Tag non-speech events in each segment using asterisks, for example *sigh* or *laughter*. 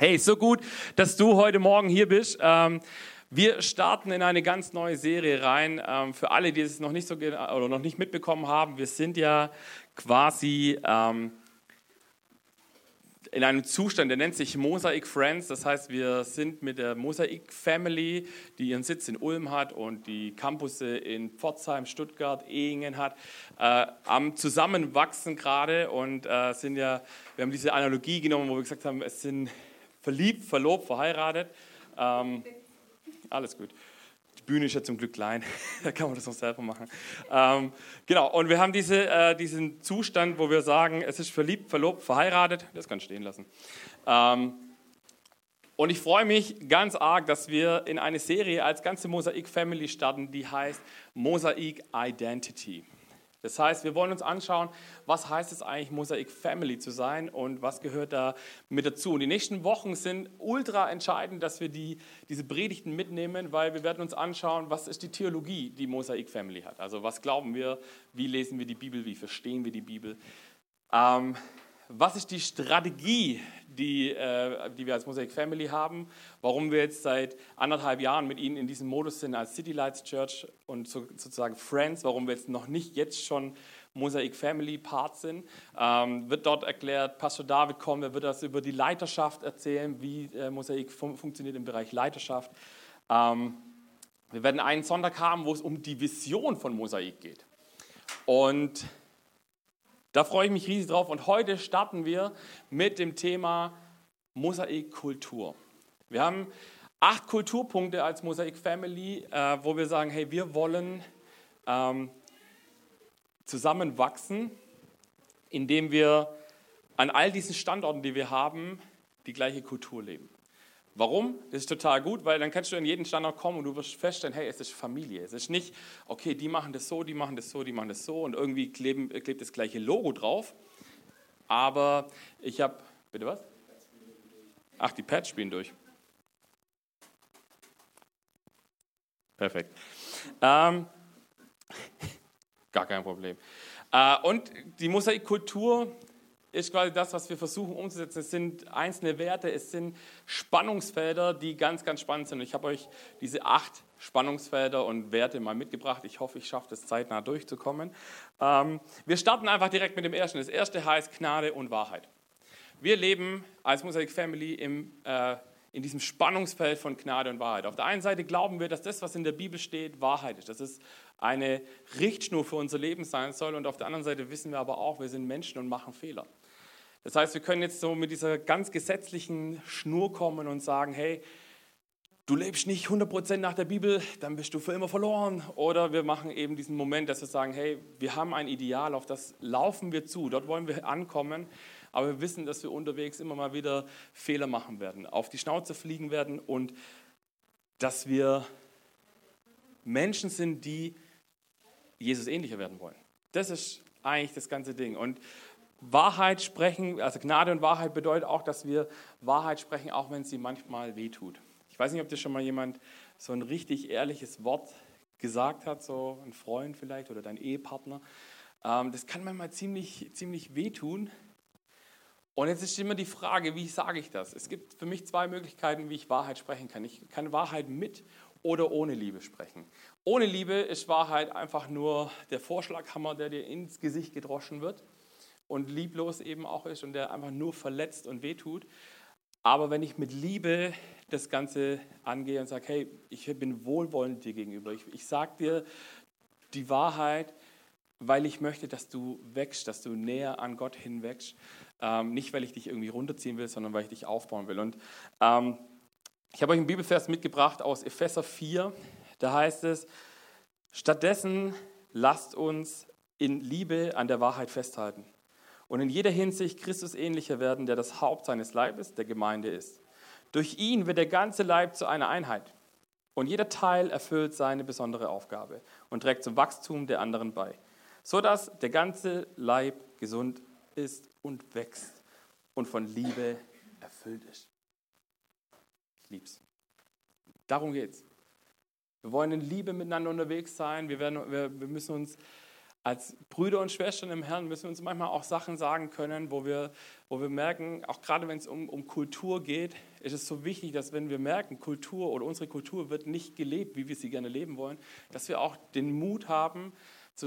Hey, so gut, dass du heute Morgen hier bist. Ähm, wir starten in eine ganz neue Serie rein. Ähm, für alle, die es noch nicht so oder noch nicht mitbekommen haben, wir sind ja quasi ähm, in einem Zustand, der nennt sich Mosaic Friends. Das heißt, wir sind mit der Mosaic Family, die ihren Sitz in Ulm hat und die Campusse in Pforzheim, Stuttgart, Ehingen hat, äh, am Zusammenwachsen gerade und äh, sind ja, wir haben diese Analogie genommen, wo wir gesagt haben, es sind verliebt, verlobt, verheiratet. Ähm, alles gut. Die Bühne ist ja zum Glück klein, *laughs* da kann man das noch selber machen. Ähm, genau, und wir haben diese, äh, diesen Zustand, wo wir sagen, es ist verliebt, verlobt, verheiratet. Das kann stehen lassen. Ähm, und ich freue mich ganz arg, dass wir in eine Serie als ganze Mosaik Family starten, die heißt Mosaik Identity. Das heißt, wir wollen uns anschauen, was heißt es eigentlich, Mosaik Family zu sein und was gehört da mit dazu. Und die nächsten Wochen sind ultra entscheidend, dass wir die, diese Predigten mitnehmen, weil wir werden uns anschauen, was ist die Theologie, die Mosaik Family hat. Also was glauben wir, wie lesen wir die Bibel, wie verstehen wir die Bibel. Ähm, was ist die Strategie, die, äh, die wir als Mosaic Family haben, warum wir jetzt seit anderthalb Jahren mit Ihnen in diesem Modus sind als City Lights Church und so, sozusagen Friends, warum wir jetzt noch nicht jetzt schon Mosaic Family Part sind, ähm, wird dort erklärt. Pastor David kommt, er wird das über die Leiterschaft erzählen, wie äh, Mosaik fun funktioniert im Bereich Leiterschaft. Ähm, wir werden einen Sonntag haben, wo es um die Vision von Mosaik geht. Und da freue ich mich riesig drauf und heute starten wir mit dem Thema Mosaikkultur. Wir haben acht Kulturpunkte als Mosaik Family, äh, wo wir sagen, hey, wir wollen ähm, zusammenwachsen, indem wir an all diesen Standorten, die wir haben, die gleiche Kultur leben. Warum? Das ist total gut, weil dann kannst du in jeden Standort kommen und du wirst feststellen, hey, es ist Familie. Es ist nicht, okay, die machen das so, die machen das so, die machen das so und irgendwie kleben, klebt das gleiche Logo drauf. Aber ich habe, bitte was? Ach, die Pads spielen durch. Perfekt. Ähm, *laughs* gar kein Problem. Äh, und die Mosaikkultur ist quasi das, was wir versuchen umzusetzen. Es sind einzelne Werte, es sind Spannungsfelder, die ganz, ganz spannend sind. Ich habe euch diese acht Spannungsfelder und Werte mal mitgebracht. Ich hoffe, ich schaffe es zeitnah durchzukommen. Ähm, wir starten einfach direkt mit dem ersten. Das erste heißt Gnade und Wahrheit. Wir leben als Mosaic Family im, äh, in diesem Spannungsfeld von Gnade und Wahrheit. Auf der einen Seite glauben wir, dass das, was in der Bibel steht, Wahrheit ist. Das ist eine Richtschnur für unser Leben sein soll. Und auf der anderen Seite wissen wir aber auch, wir sind Menschen und machen Fehler. Das heißt, wir können jetzt so mit dieser ganz gesetzlichen Schnur kommen und sagen, hey, du lebst nicht 100% nach der Bibel, dann bist du für immer verloren. Oder wir machen eben diesen Moment, dass wir sagen, hey, wir haben ein Ideal, auf das laufen wir zu, dort wollen wir ankommen, aber wir wissen, dass wir unterwegs immer mal wieder Fehler machen werden, auf die Schnauze fliegen werden und dass wir Menschen sind, die Jesus ähnlicher werden wollen. Das ist eigentlich das ganze Ding. Und Wahrheit sprechen, also Gnade und Wahrheit bedeutet auch, dass wir Wahrheit sprechen, auch wenn sie manchmal wehtut. Ich weiß nicht, ob dir schon mal jemand so ein richtig ehrliches Wort gesagt hat, so ein Freund vielleicht oder dein Ehepartner. Ähm, das kann manchmal ziemlich, ziemlich wehtun. Und jetzt ist immer die Frage, wie sage ich das? Es gibt für mich zwei Möglichkeiten, wie ich Wahrheit sprechen kann. Ich kann Wahrheit mit oder ohne Liebe sprechen. Ohne Liebe ist Wahrheit einfach nur der Vorschlaghammer, der dir ins Gesicht gedroschen wird und lieblos eben auch ist und der einfach nur verletzt und wehtut. Aber wenn ich mit Liebe das Ganze angehe und sage, hey, ich bin wohlwollend dir gegenüber, ich, ich sage dir die Wahrheit, weil ich möchte, dass du wächst, dass du näher an Gott hinwächst. Ähm, nicht, weil ich dich irgendwie runterziehen will, sondern weil ich dich aufbauen will. Und ähm, ich habe euch einen Bibelvers mitgebracht aus Epheser 4. Da heißt es, stattdessen lasst uns in Liebe an der Wahrheit festhalten und in jeder Hinsicht Christus ähnlicher werden, der das Haupt seines Leibes, der Gemeinde ist. Durch ihn wird der ganze Leib zu einer Einheit. Und jeder Teil erfüllt seine besondere Aufgabe und trägt zum Wachstum der anderen bei, sodass der ganze Leib gesund ist und wächst und von Liebe erfüllt ist. Ich lieb's. Darum geht's. Wir wollen in Liebe miteinander unterwegs sein. Wir, werden, wir, wir müssen uns als Brüder und Schwestern im Herrn müssen wir uns manchmal auch Sachen sagen können, wo wir, wo wir merken, auch gerade wenn es um, um Kultur geht, ist es so wichtig, dass wenn wir merken, Kultur oder unsere Kultur wird nicht gelebt, wie wir sie gerne leben wollen, dass wir auch den Mut haben,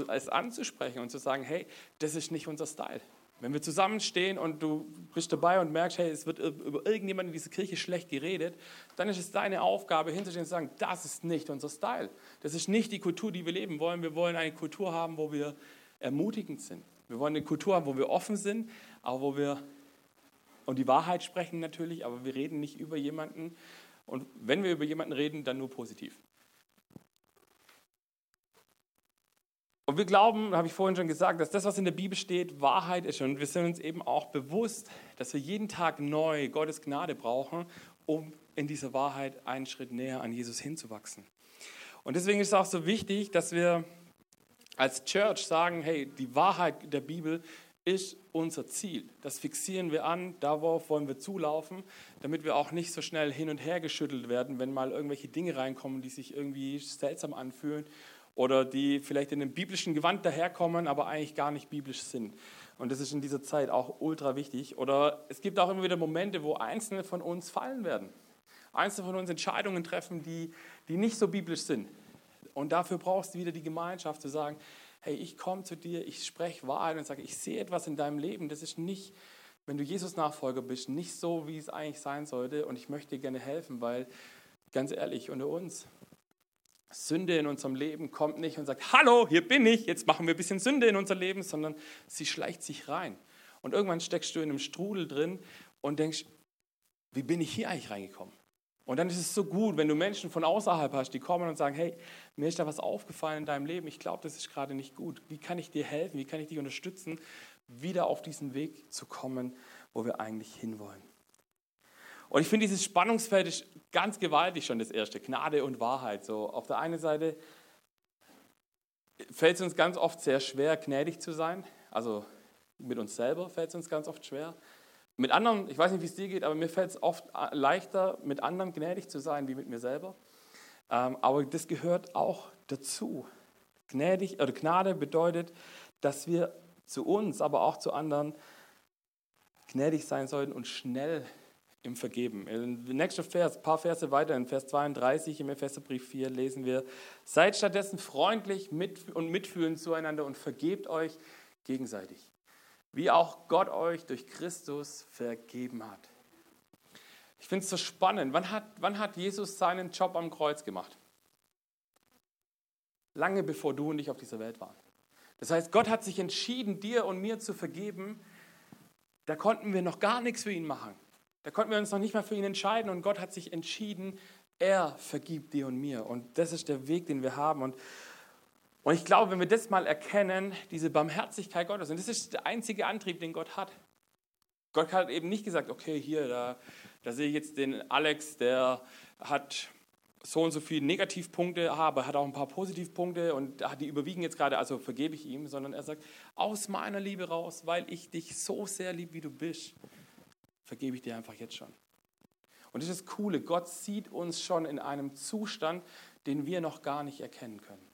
es anzusprechen und zu sagen, hey, das ist nicht unser Style. Wenn wir zusammenstehen und du bist dabei und merkst, hey, es wird über irgendjemanden in dieser Kirche schlecht geredet, dann ist es deine Aufgabe, hinzustehen und zu sagen, das ist nicht unser Style. Das ist nicht die Kultur, die wir leben wollen. Wir wollen eine Kultur haben, wo wir ermutigend sind. Wir wollen eine Kultur haben, wo wir offen sind, aber wo wir und die Wahrheit sprechen natürlich, aber wir reden nicht über jemanden. Und wenn wir über jemanden reden, dann nur positiv. Und wir glauben, habe ich vorhin schon gesagt, dass das, was in der Bibel steht, Wahrheit ist. Und wir sind uns eben auch bewusst, dass wir jeden Tag neu Gottes Gnade brauchen, um in dieser Wahrheit einen Schritt näher an Jesus hinzuwachsen. Und deswegen ist es auch so wichtig, dass wir als Church sagen, hey, die Wahrheit der Bibel ist unser Ziel. Das fixieren wir an, darauf wollen wir zulaufen, damit wir auch nicht so schnell hin und her geschüttelt werden, wenn mal irgendwelche Dinge reinkommen, die sich irgendwie seltsam anfühlen oder die vielleicht in einem biblischen Gewand daherkommen, aber eigentlich gar nicht biblisch sind. Und das ist in dieser Zeit auch ultra wichtig. Oder es gibt auch immer wieder Momente, wo Einzelne von uns fallen werden. Einzelne von uns Entscheidungen treffen, die, die nicht so biblisch sind. Und dafür brauchst du wieder die Gemeinschaft zu sagen, hey, ich komme zu dir, ich spreche Wahrheit und sage, ich sehe etwas in deinem Leben, das ist nicht, wenn du Jesus Nachfolger bist, nicht so, wie es eigentlich sein sollte und ich möchte dir gerne helfen, weil ganz ehrlich, unter uns, Sünde in unserem Leben kommt nicht und sagt, hallo, hier bin ich, jetzt machen wir ein bisschen Sünde in unser Leben, sondern sie schleicht sich rein. Und irgendwann steckst du in einem Strudel drin und denkst, wie bin ich hier eigentlich reingekommen? Und dann ist es so gut, wenn du Menschen von außerhalb hast, die kommen und sagen, hey, mir ist da was aufgefallen in deinem Leben, ich glaube, das ist gerade nicht gut. Wie kann ich dir helfen? Wie kann ich dich unterstützen, wieder auf diesen Weg zu kommen, wo wir eigentlich hinwollen? Und ich finde, dieses Spannungsfeld ist ganz gewaltig schon das erste, Gnade und Wahrheit. So auf der einen Seite fällt es uns ganz oft sehr schwer, gnädig zu sein. Also mit uns selber fällt es uns ganz oft schwer. Mit anderen, ich weiß nicht, wie es dir geht, aber mir fällt es oft leichter, mit anderen gnädig zu sein, wie mit mir selber. Ähm, aber das gehört auch dazu. Gnädig oder Gnade bedeutet, dass wir zu uns, aber auch zu anderen gnädig sein sollten und schnell im Vergeben. Im nächsten Vers, ein paar Verse weiter, in Vers 32 im Epheserbrief 4 lesen wir, seid stattdessen freundlich und mitfühlend zueinander und vergebt euch gegenseitig, wie auch Gott euch durch Christus vergeben hat. Ich finde es so spannend. Wann hat, wann hat Jesus seinen Job am Kreuz gemacht? Lange bevor du und ich auf dieser Welt waren. Das heißt, Gott hat sich entschieden, dir und mir zu vergeben. Da konnten wir noch gar nichts für ihn machen. Da konnten wir uns noch nicht mal für ihn entscheiden und Gott hat sich entschieden, er vergibt dir und mir. Und das ist der Weg, den wir haben. Und, und ich glaube, wenn wir das mal erkennen, diese Barmherzigkeit Gottes, und das ist der einzige Antrieb, den Gott hat. Gott hat eben nicht gesagt, okay, hier, da, da sehe ich jetzt den Alex, der hat so und so viele Negativpunkte, aber hat auch ein paar Positivpunkte und die überwiegen jetzt gerade, also vergebe ich ihm, sondern er sagt, aus meiner Liebe raus, weil ich dich so sehr liebe, wie du bist, vergebe ich dir einfach jetzt schon. Und das ist das Coole, Gott sieht uns schon in einem Zustand, den wir noch gar nicht erkennen können.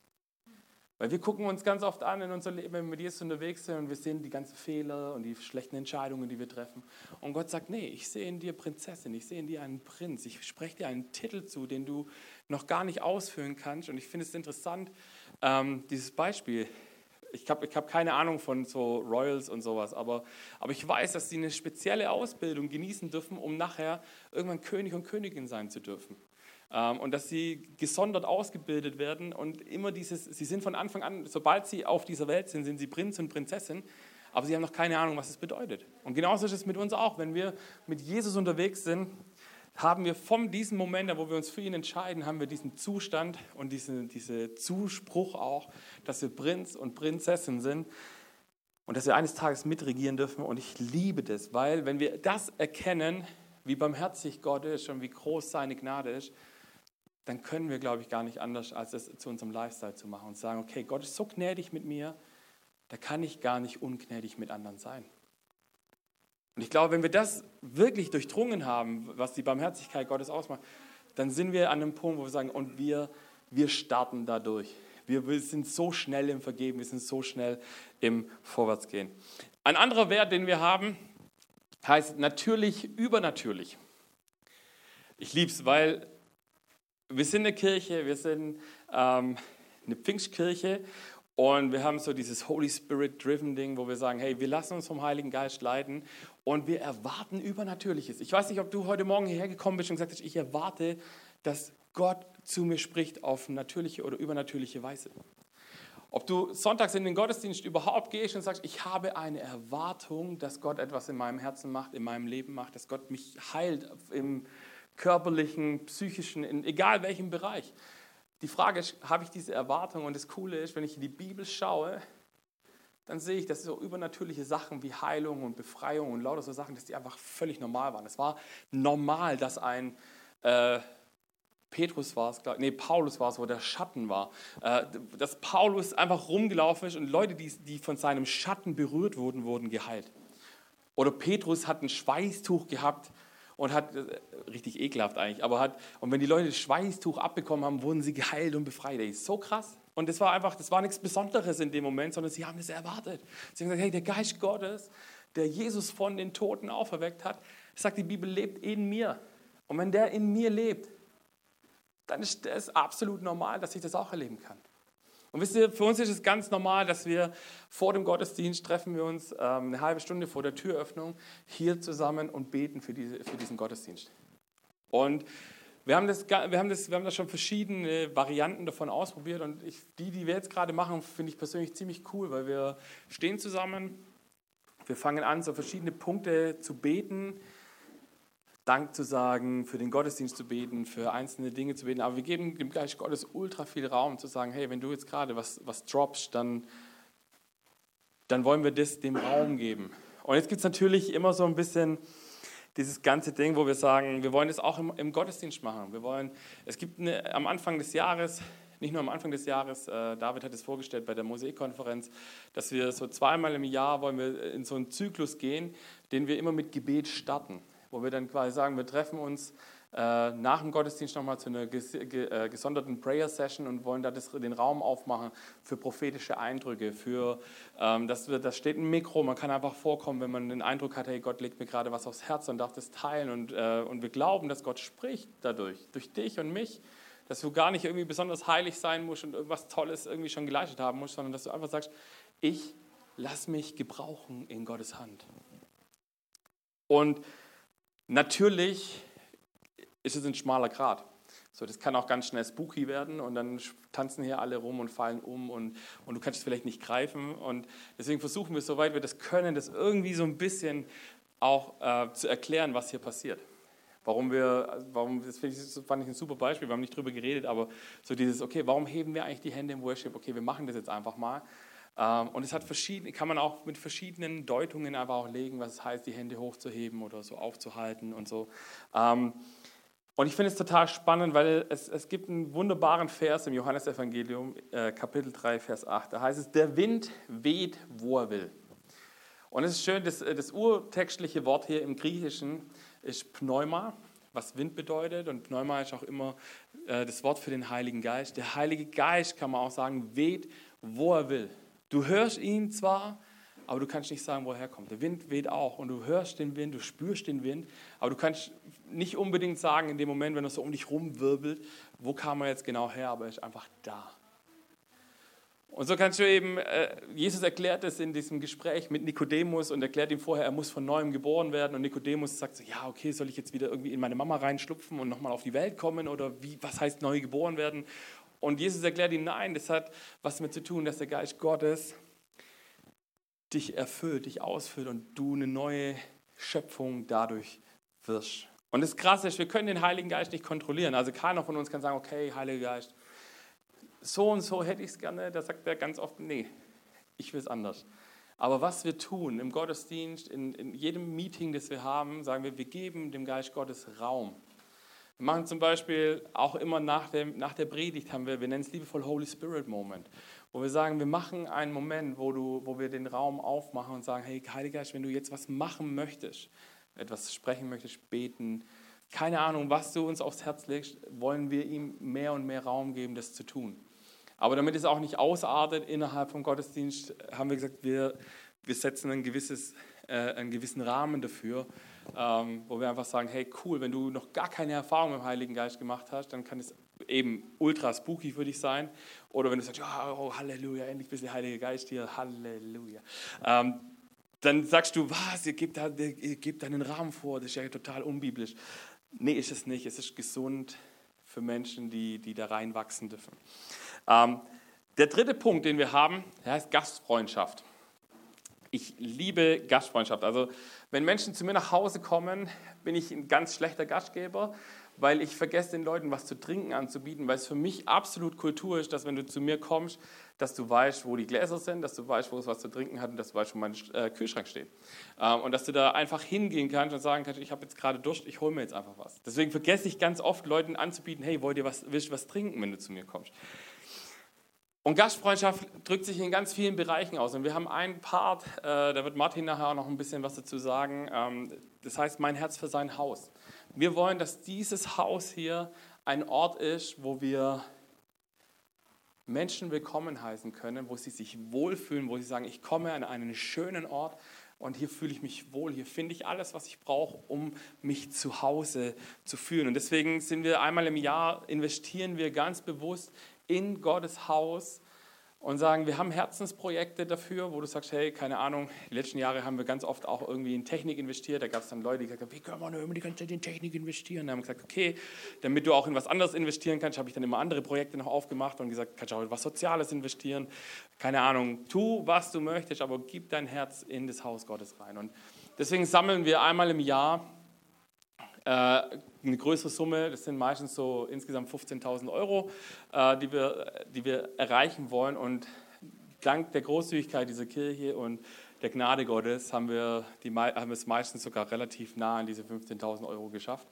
Weil wir gucken uns ganz oft an in unserem Leben, wenn wir mit Jesus unterwegs sind und wir sehen die ganzen Fehler und die schlechten Entscheidungen, die wir treffen. Und Gott sagt, nee, ich sehe in dir Prinzessin, ich sehe in dir einen Prinz, ich spreche dir einen Titel zu, den du noch gar nicht ausfüllen kannst. Und ich finde es interessant, ähm, dieses Beispiel, ich habe ich hab keine Ahnung von so Royals und sowas, aber, aber ich weiß, dass sie eine spezielle Ausbildung genießen dürfen, um nachher irgendwann König und Königin sein zu dürfen. Ähm, und dass sie gesondert ausgebildet werden und immer dieses, sie sind von Anfang an, sobald sie auf dieser Welt sind, sind sie Prinz und Prinzessin, aber sie haben noch keine Ahnung, was es bedeutet. Und genauso ist es mit uns auch, wenn wir mit Jesus unterwegs sind, haben wir von diesem Moment, wo wir uns für ihn entscheiden, haben wir diesen Zustand und diesen diese Zuspruch auch, dass wir Prinz und Prinzessin sind und dass wir eines Tages mitregieren dürfen. Und ich liebe das, weil wenn wir das erkennen, wie barmherzig Gott ist und wie groß seine Gnade ist, dann können wir, glaube ich, gar nicht anders, als es zu unserem Lifestyle zu machen und sagen, okay, Gott ist so gnädig mit mir, da kann ich gar nicht ungnädig mit anderen sein. Und ich glaube, wenn wir das wirklich durchdrungen haben, was die Barmherzigkeit Gottes ausmacht, dann sind wir an einem Punkt, wo wir sagen, und wir, wir starten dadurch. Wir, wir sind so schnell im Vergeben, wir sind so schnell im Vorwärtsgehen. Ein anderer Wert, den wir haben, heißt natürlich übernatürlich. Ich liebe es, weil wir sind eine Kirche, wir sind ähm, eine Pfingstkirche und wir haben so dieses Holy Spirit-driven Ding, wo wir sagen, hey, wir lassen uns vom Heiligen Geist leiten und wir erwarten Übernatürliches. Ich weiß nicht, ob du heute Morgen hierher gekommen bist und gesagt hast, ich erwarte, dass Gott zu mir spricht auf natürliche oder übernatürliche Weise. Ob du sonntags in den Gottesdienst überhaupt gehst und sagst, ich habe eine Erwartung, dass Gott etwas in meinem Herzen macht, in meinem Leben macht, dass Gott mich heilt im körperlichen, psychischen, in egal welchem Bereich. Die Frage ist, habe ich diese Erwartung? Und das Coole ist, wenn ich in die Bibel schaue, dann sehe ich, dass so übernatürliche Sachen wie Heilung und Befreiung und lauter so Sachen, dass die einfach völlig normal waren. Es war normal, dass ein äh, Petrus war es, nee, Paulus war es, wo der Schatten war, äh, dass Paulus einfach rumgelaufen ist und Leute, die, die von seinem Schatten berührt wurden, wurden geheilt. Oder Petrus hat ein Schweißtuch gehabt und hat, äh, richtig ekelhaft eigentlich, aber hat, und wenn die Leute das Schweißtuch abbekommen haben, wurden sie geheilt und befreit. Ist so krass. Und das war einfach, das war nichts Besonderes in dem Moment, sondern sie haben das erwartet. Sie haben gesagt, hey, der Geist Gottes, der Jesus von den Toten auferweckt hat, sagt die Bibel, lebt in mir. Und wenn der in mir lebt, dann ist es absolut normal, dass ich das auch erleben kann. Und wisst ihr, für uns ist es ganz normal, dass wir vor dem Gottesdienst treffen wir uns ähm, eine halbe Stunde vor der Türöffnung hier zusammen und beten für, diese, für diesen Gottesdienst. Und wir haben, das, wir, haben das, wir haben das schon verschiedene Varianten davon ausprobiert und ich, die, die wir jetzt gerade machen, finde ich persönlich ziemlich cool, weil wir stehen zusammen, wir fangen an, so verschiedene Punkte zu beten, Dank zu sagen, für den Gottesdienst zu beten, für einzelne Dinge zu beten. Aber wir geben dem Geist Gottes ultra viel Raum zu sagen, hey, wenn du jetzt gerade was, was droppst, dann, dann wollen wir das dem Raum geben. Und jetzt gibt es natürlich immer so ein bisschen dieses ganze Ding, wo wir sagen, wir wollen das auch im, im Gottesdienst machen. Wir wollen, es gibt eine, am Anfang des Jahres, nicht nur am Anfang des Jahres, äh, David hat es vorgestellt bei der Mosaikkonferenz, dass wir so zweimal im Jahr wollen wir in so einen Zyklus gehen, den wir immer mit Gebet starten wo wir dann quasi sagen, wir treffen uns nach dem Gottesdienst nochmal zu einer äh, gesonderten Prayer Session und wollen da das, den Raum aufmachen für prophetische Eindrücke, für, ähm, dass wir, da steht ein Mikro, man kann einfach vorkommen, wenn man den Eindruck hat, hey, Gott legt mir gerade was aufs Herz und darf das teilen und, äh, und wir glauben, dass Gott spricht dadurch, durch dich und mich, dass du gar nicht irgendwie besonders heilig sein musst und irgendwas Tolles irgendwie schon geleistet haben musst, sondern dass du einfach sagst, ich lass mich gebrauchen in Gottes Hand. Und Natürlich ist es ein schmaler Grat. So, das kann auch ganz schnell spooky werden und dann tanzen hier alle rum und fallen um und, und du kannst es vielleicht nicht greifen. Und deswegen versuchen wir, soweit wir das können, das irgendwie so ein bisschen auch äh, zu erklären, was hier passiert. Warum wir, warum, das, ich, fand ich ein super Beispiel, wir haben nicht drüber geredet, aber so dieses, okay, warum heben wir eigentlich die Hände im Worship? Okay, wir machen das jetzt einfach mal. Ähm, und es hat verschiedene, kann man auch mit verschiedenen Deutungen einfach auch legen, was es heißt, die Hände hochzuheben oder so aufzuhalten und so. Ähm, und ich finde es total spannend, weil es, es gibt einen wunderbaren Vers im Johannesevangelium, äh, Kapitel 3, Vers 8. Da heißt es, der Wind weht, wo er will. Und es ist schön, das, das urtextliche Wort hier im Griechischen ist Pneuma, was Wind bedeutet. Und Pneuma ist auch immer äh, das Wort für den Heiligen Geist. Der Heilige Geist, kann man auch sagen, weht, wo er will. Du hörst ihn zwar, aber du kannst nicht sagen, woher er kommt. Der Wind weht auch und du hörst den Wind, du spürst den Wind, aber du kannst nicht unbedingt sagen in dem Moment, wenn er so um dich rumwirbelt, wo kam er jetzt genau her, aber er ist einfach da. Und so kannst du eben, äh, Jesus erklärt es in diesem Gespräch mit Nikodemus und erklärt ihm vorher, er muss von neuem geboren werden. Und Nikodemus sagt so, ja, okay, soll ich jetzt wieder irgendwie in meine Mama reinschlupfen und nochmal auf die Welt kommen? Oder wie, was heißt neu geboren werden? Und Jesus erklärt ihm, nein, das hat was damit zu tun, dass der Geist Gottes dich erfüllt, dich ausfüllt und du eine neue Schöpfung dadurch wirst. Und das Krasse ist, wir können den Heiligen Geist nicht kontrollieren. Also keiner von uns kann sagen, okay, Heiliger Geist, so und so hätte ich es gerne. Da sagt er ganz oft, nee, ich will es anders. Aber was wir tun im Gottesdienst, in, in jedem Meeting, das wir haben, sagen wir, wir geben dem Geist Gottes Raum. Wir machen zum Beispiel auch immer nach, dem, nach der Predigt, haben wir, wir nennen es liebevoll Holy Spirit Moment, wo wir sagen, wir machen einen Moment, wo, du, wo wir den Raum aufmachen und sagen, hey Heiliger Geist, wenn du jetzt was machen möchtest, etwas sprechen möchtest, beten, keine Ahnung, was du uns aufs Herz legst, wollen wir ihm mehr und mehr Raum geben, das zu tun. Aber damit es auch nicht ausartet innerhalb vom Gottesdienst, haben wir gesagt, wir, wir setzen ein gewisses, äh, einen gewissen Rahmen dafür, ähm, wo wir einfach sagen, hey cool, wenn du noch gar keine Erfahrung mit dem Heiligen Geist gemacht hast, dann kann es eben ultra spooky für dich sein. Oder wenn du sagst, oh, Halleluja, endlich ein bisschen Heiliger Geist hier, Halleluja. Ähm, dann sagst du, was, ihr gebt, da, ihr gebt einen Rahmen vor, das ist ja total unbiblisch. Nee, ist es nicht. Es ist gesund für Menschen, die, die da reinwachsen dürfen. Ähm, der dritte Punkt, den wir haben, der heißt Gastfreundschaft. Ich liebe Gastfreundschaft. Also, wenn Menschen zu mir nach Hause kommen, bin ich ein ganz schlechter Gastgeber, weil ich vergesse den Leuten was zu trinken anzubieten, weil es für mich absolut Kultur ist, dass wenn du zu mir kommst, dass du weißt, wo die Gläser sind, dass du weißt, wo es was zu trinken hat und dass du weißt, wo mein äh, Kühlschrank steht. Ähm, und dass du da einfach hingehen kannst und sagen kannst, ich habe jetzt gerade Durst, ich hole mir jetzt einfach was. Deswegen vergesse ich ganz oft, Leuten anzubieten, hey, wollt ihr was, willst du was trinken, wenn du zu mir kommst? Und Gastfreundschaft drückt sich in ganz vielen Bereichen aus. Und wir haben einen Part, äh, da wird Martin nachher auch noch ein bisschen was dazu sagen. Ähm, das heißt, mein Herz für sein Haus. Wir wollen, dass dieses Haus hier ein Ort ist, wo wir Menschen willkommen heißen können, wo sie sich wohlfühlen, wo sie sagen, ich komme an einen schönen Ort und hier fühle ich mich wohl, hier finde ich alles, was ich brauche, um mich zu Hause zu fühlen. Und deswegen sind wir einmal im Jahr, investieren wir ganz bewusst in Gottes Haus und sagen, wir haben Herzensprojekte dafür, wo du sagst, hey, keine Ahnung, die letzten Jahre haben wir ganz oft auch irgendwie in Technik investiert. Da gab es dann Leute, die gesagt haben, wie können wir nur immer die ganze Zeit in Technik investieren? Da haben gesagt, okay, damit du auch in was anderes investieren kannst, habe ich dann immer andere Projekte noch aufgemacht und gesagt, kannst du auch in was Soziales investieren. Keine Ahnung, tu, was du möchtest, aber gib dein Herz in das Haus Gottes rein. Und deswegen sammeln wir einmal im Jahr eine größere Summe, das sind meistens so insgesamt 15.000 Euro, äh, die, wir, die wir erreichen wollen. Und dank der Großzügigkeit dieser Kirche und der Gnade Gottes haben wir, die, haben wir es meistens sogar relativ nah an diese 15.000 Euro geschafft.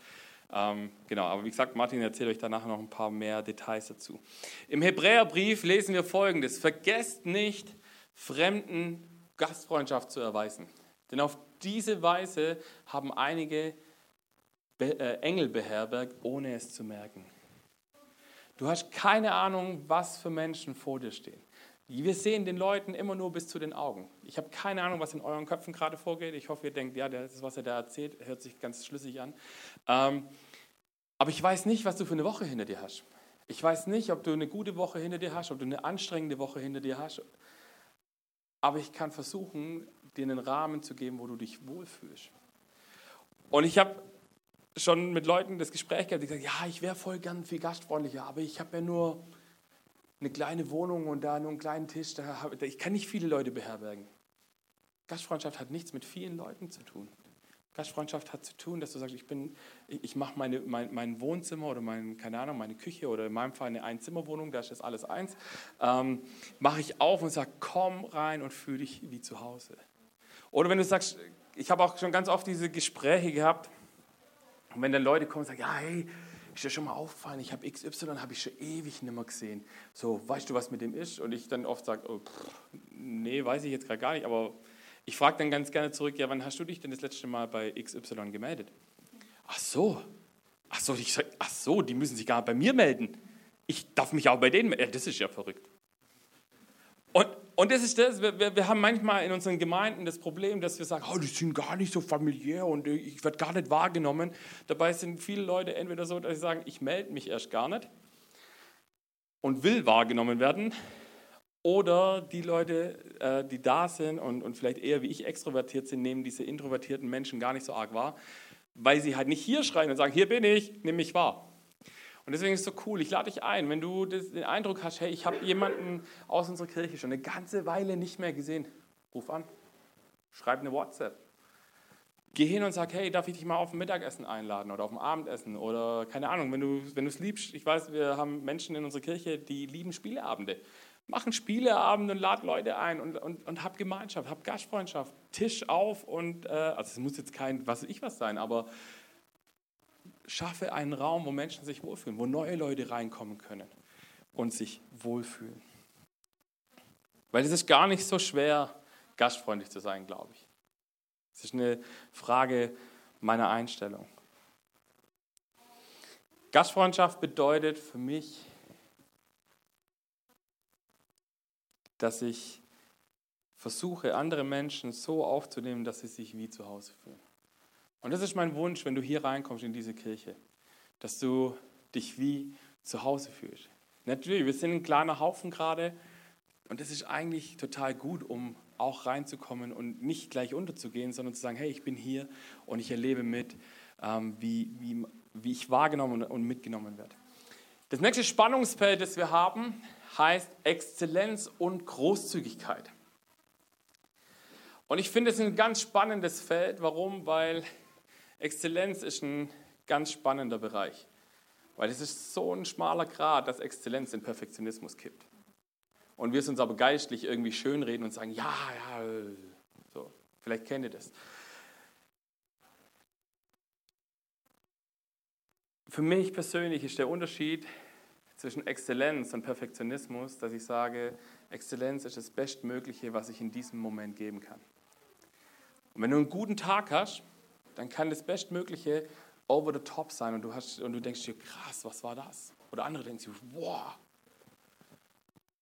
Ähm, genau, aber wie gesagt, Martin erzählt euch danach noch ein paar mehr Details dazu. Im Hebräerbrief lesen wir folgendes: Vergesst nicht, Fremden Gastfreundschaft zu erweisen. Denn auf diese Weise haben einige äh, Engel beherbergt, ohne es zu merken. Du hast keine Ahnung, was für Menschen vor dir stehen. Wir sehen den Leuten immer nur bis zu den Augen. Ich habe keine Ahnung, was in euren Köpfen gerade vorgeht. Ich hoffe, ihr denkt, ja, das, was er da erzählt, hört sich ganz schlüssig an. Ähm, aber ich weiß nicht, was du für eine Woche hinter dir hast. Ich weiß nicht, ob du eine gute Woche hinter dir hast, ob du eine anstrengende Woche hinter dir hast. Aber ich kann versuchen, dir einen Rahmen zu geben, wo du dich wohlfühlst. Und ich habe schon mit Leuten das Gespräch gehabt, die gesagt ja, ich wäre voll gern viel gastfreundlicher, aber ich habe ja nur eine kleine Wohnung und da nur einen kleinen Tisch, da hab, ich kann nicht viele Leute beherbergen. Gastfreundschaft hat nichts mit vielen Leuten zu tun. Gastfreundschaft hat zu tun, dass du sagst, ich, bin, ich mache meine, mein, mein Wohnzimmer oder mein, keine Ahnung, meine Küche oder in meinem Fall eine Einzimmerwohnung, da ist das alles eins, ähm, mache ich auf und sage, komm rein und fühle dich wie zu Hause. Oder wenn du sagst, ich habe auch schon ganz oft diese Gespräche gehabt, und wenn dann Leute kommen und sagen, ja, hey, ist dir schon mal aufgefallen, ich habe XY, habe ich schon ewig nicht mehr gesehen. So, weißt du, was mit dem ist? Und ich dann oft sage, oh, nee, weiß ich jetzt gerade gar nicht, aber ich frage dann ganz gerne zurück, ja, wann hast du dich denn das letzte Mal bei XY gemeldet? Ach so, ach so, ich, ach so, die müssen sich gar nicht bei mir melden. Ich darf mich auch bei denen melden. Ja, das ist ja verrückt. Und, und das ist das, wir, wir, haben manchmal in unseren Gemeinden das Problem, dass wir sagen, oh, die sind gar nicht so familiär und ich werde gar nicht wahrgenommen. Dabei sind viele Leute entweder so, dass sie sagen, ich melde mich erst gar nicht und will wahrgenommen werden. Oder die Leute, äh, die da sind und, und vielleicht eher wie ich extrovertiert sind, nehmen diese introvertierten Menschen gar nicht so arg wahr, weil sie halt nicht hier schreien und sagen, hier bin ich, nimm mich wahr. Und deswegen ist es so cool, ich lade dich ein, wenn du den Eindruck hast, hey, ich habe jemanden aus unserer Kirche schon eine ganze Weile nicht mehr gesehen, ruf an, schreib eine WhatsApp. Geh hin und sag, hey, darf ich dich mal auf ein Mittagessen einladen oder auf ein Abendessen oder keine Ahnung, wenn du es liebst. Ich weiß, wir haben Menschen in unserer Kirche, die lieben Spieleabende. Machen Spieleabende und lad Leute ein und, und, und hab Gemeinschaft, hab Gastfreundschaft, Tisch auf und, äh, also es muss jetzt kein was weiß ich was sein, aber schaffe einen Raum, wo Menschen sich wohlfühlen, wo neue Leute reinkommen können und sich wohlfühlen. Weil es ist gar nicht so schwer, gastfreundlich zu sein, glaube ich. Es ist eine Frage meiner Einstellung. Gastfreundschaft bedeutet für mich, dass ich versuche, andere Menschen so aufzunehmen, dass sie sich wie zu Hause fühlen. Und das ist mein Wunsch, wenn du hier reinkommst in diese Kirche, dass du dich wie zu Hause fühlst. Natürlich, wir sind ein kleiner Haufen gerade und das ist eigentlich total gut, um auch reinzukommen und nicht gleich unterzugehen, sondern zu sagen, hey, ich bin hier und ich erlebe mit, ähm, wie, wie, wie ich wahrgenommen und mitgenommen werde. Das nächste Spannungsfeld, das wir haben, heißt Exzellenz und Großzügigkeit. Und ich finde es ein ganz spannendes Feld. Warum? Weil Exzellenz ist ein ganz spannender Bereich. Weil es ist so ein schmaler Grad, dass Exzellenz in Perfektionismus kippt. Und wir es uns aber geistlich irgendwie schönreden und sagen, ja, ja, so. Vielleicht kennt ihr das. Für mich persönlich ist der Unterschied zwischen Exzellenz und Perfektionismus, dass ich sage, Exzellenz ist das Bestmögliche, was ich in diesem Moment geben kann. Und wenn du einen guten Tag hast, dann kann das Bestmögliche over the top sein und du, hast, und du denkst dir, krass, was war das? Oder andere denken sich, wow.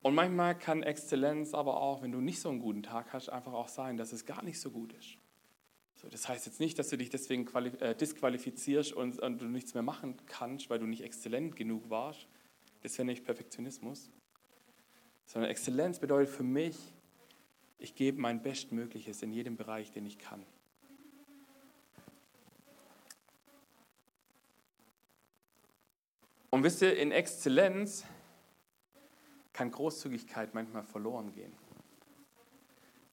Und manchmal kann Exzellenz aber auch, wenn du nicht so einen guten Tag hast, einfach auch sein, dass es gar nicht so gut ist. So, das heißt jetzt nicht, dass du dich deswegen äh, disqualifizierst und, und, du nichts mehr machen kannst, weil du nicht exzellent genug warst. Das wäre nicht Perfektionismus. Sondern Exzellenz bedeutet für mich, ich gebe mein Bestmögliches in jedem Bereich, den ich kann. Und wisst ihr, in Exzellenz kann Großzügigkeit manchmal verloren gehen.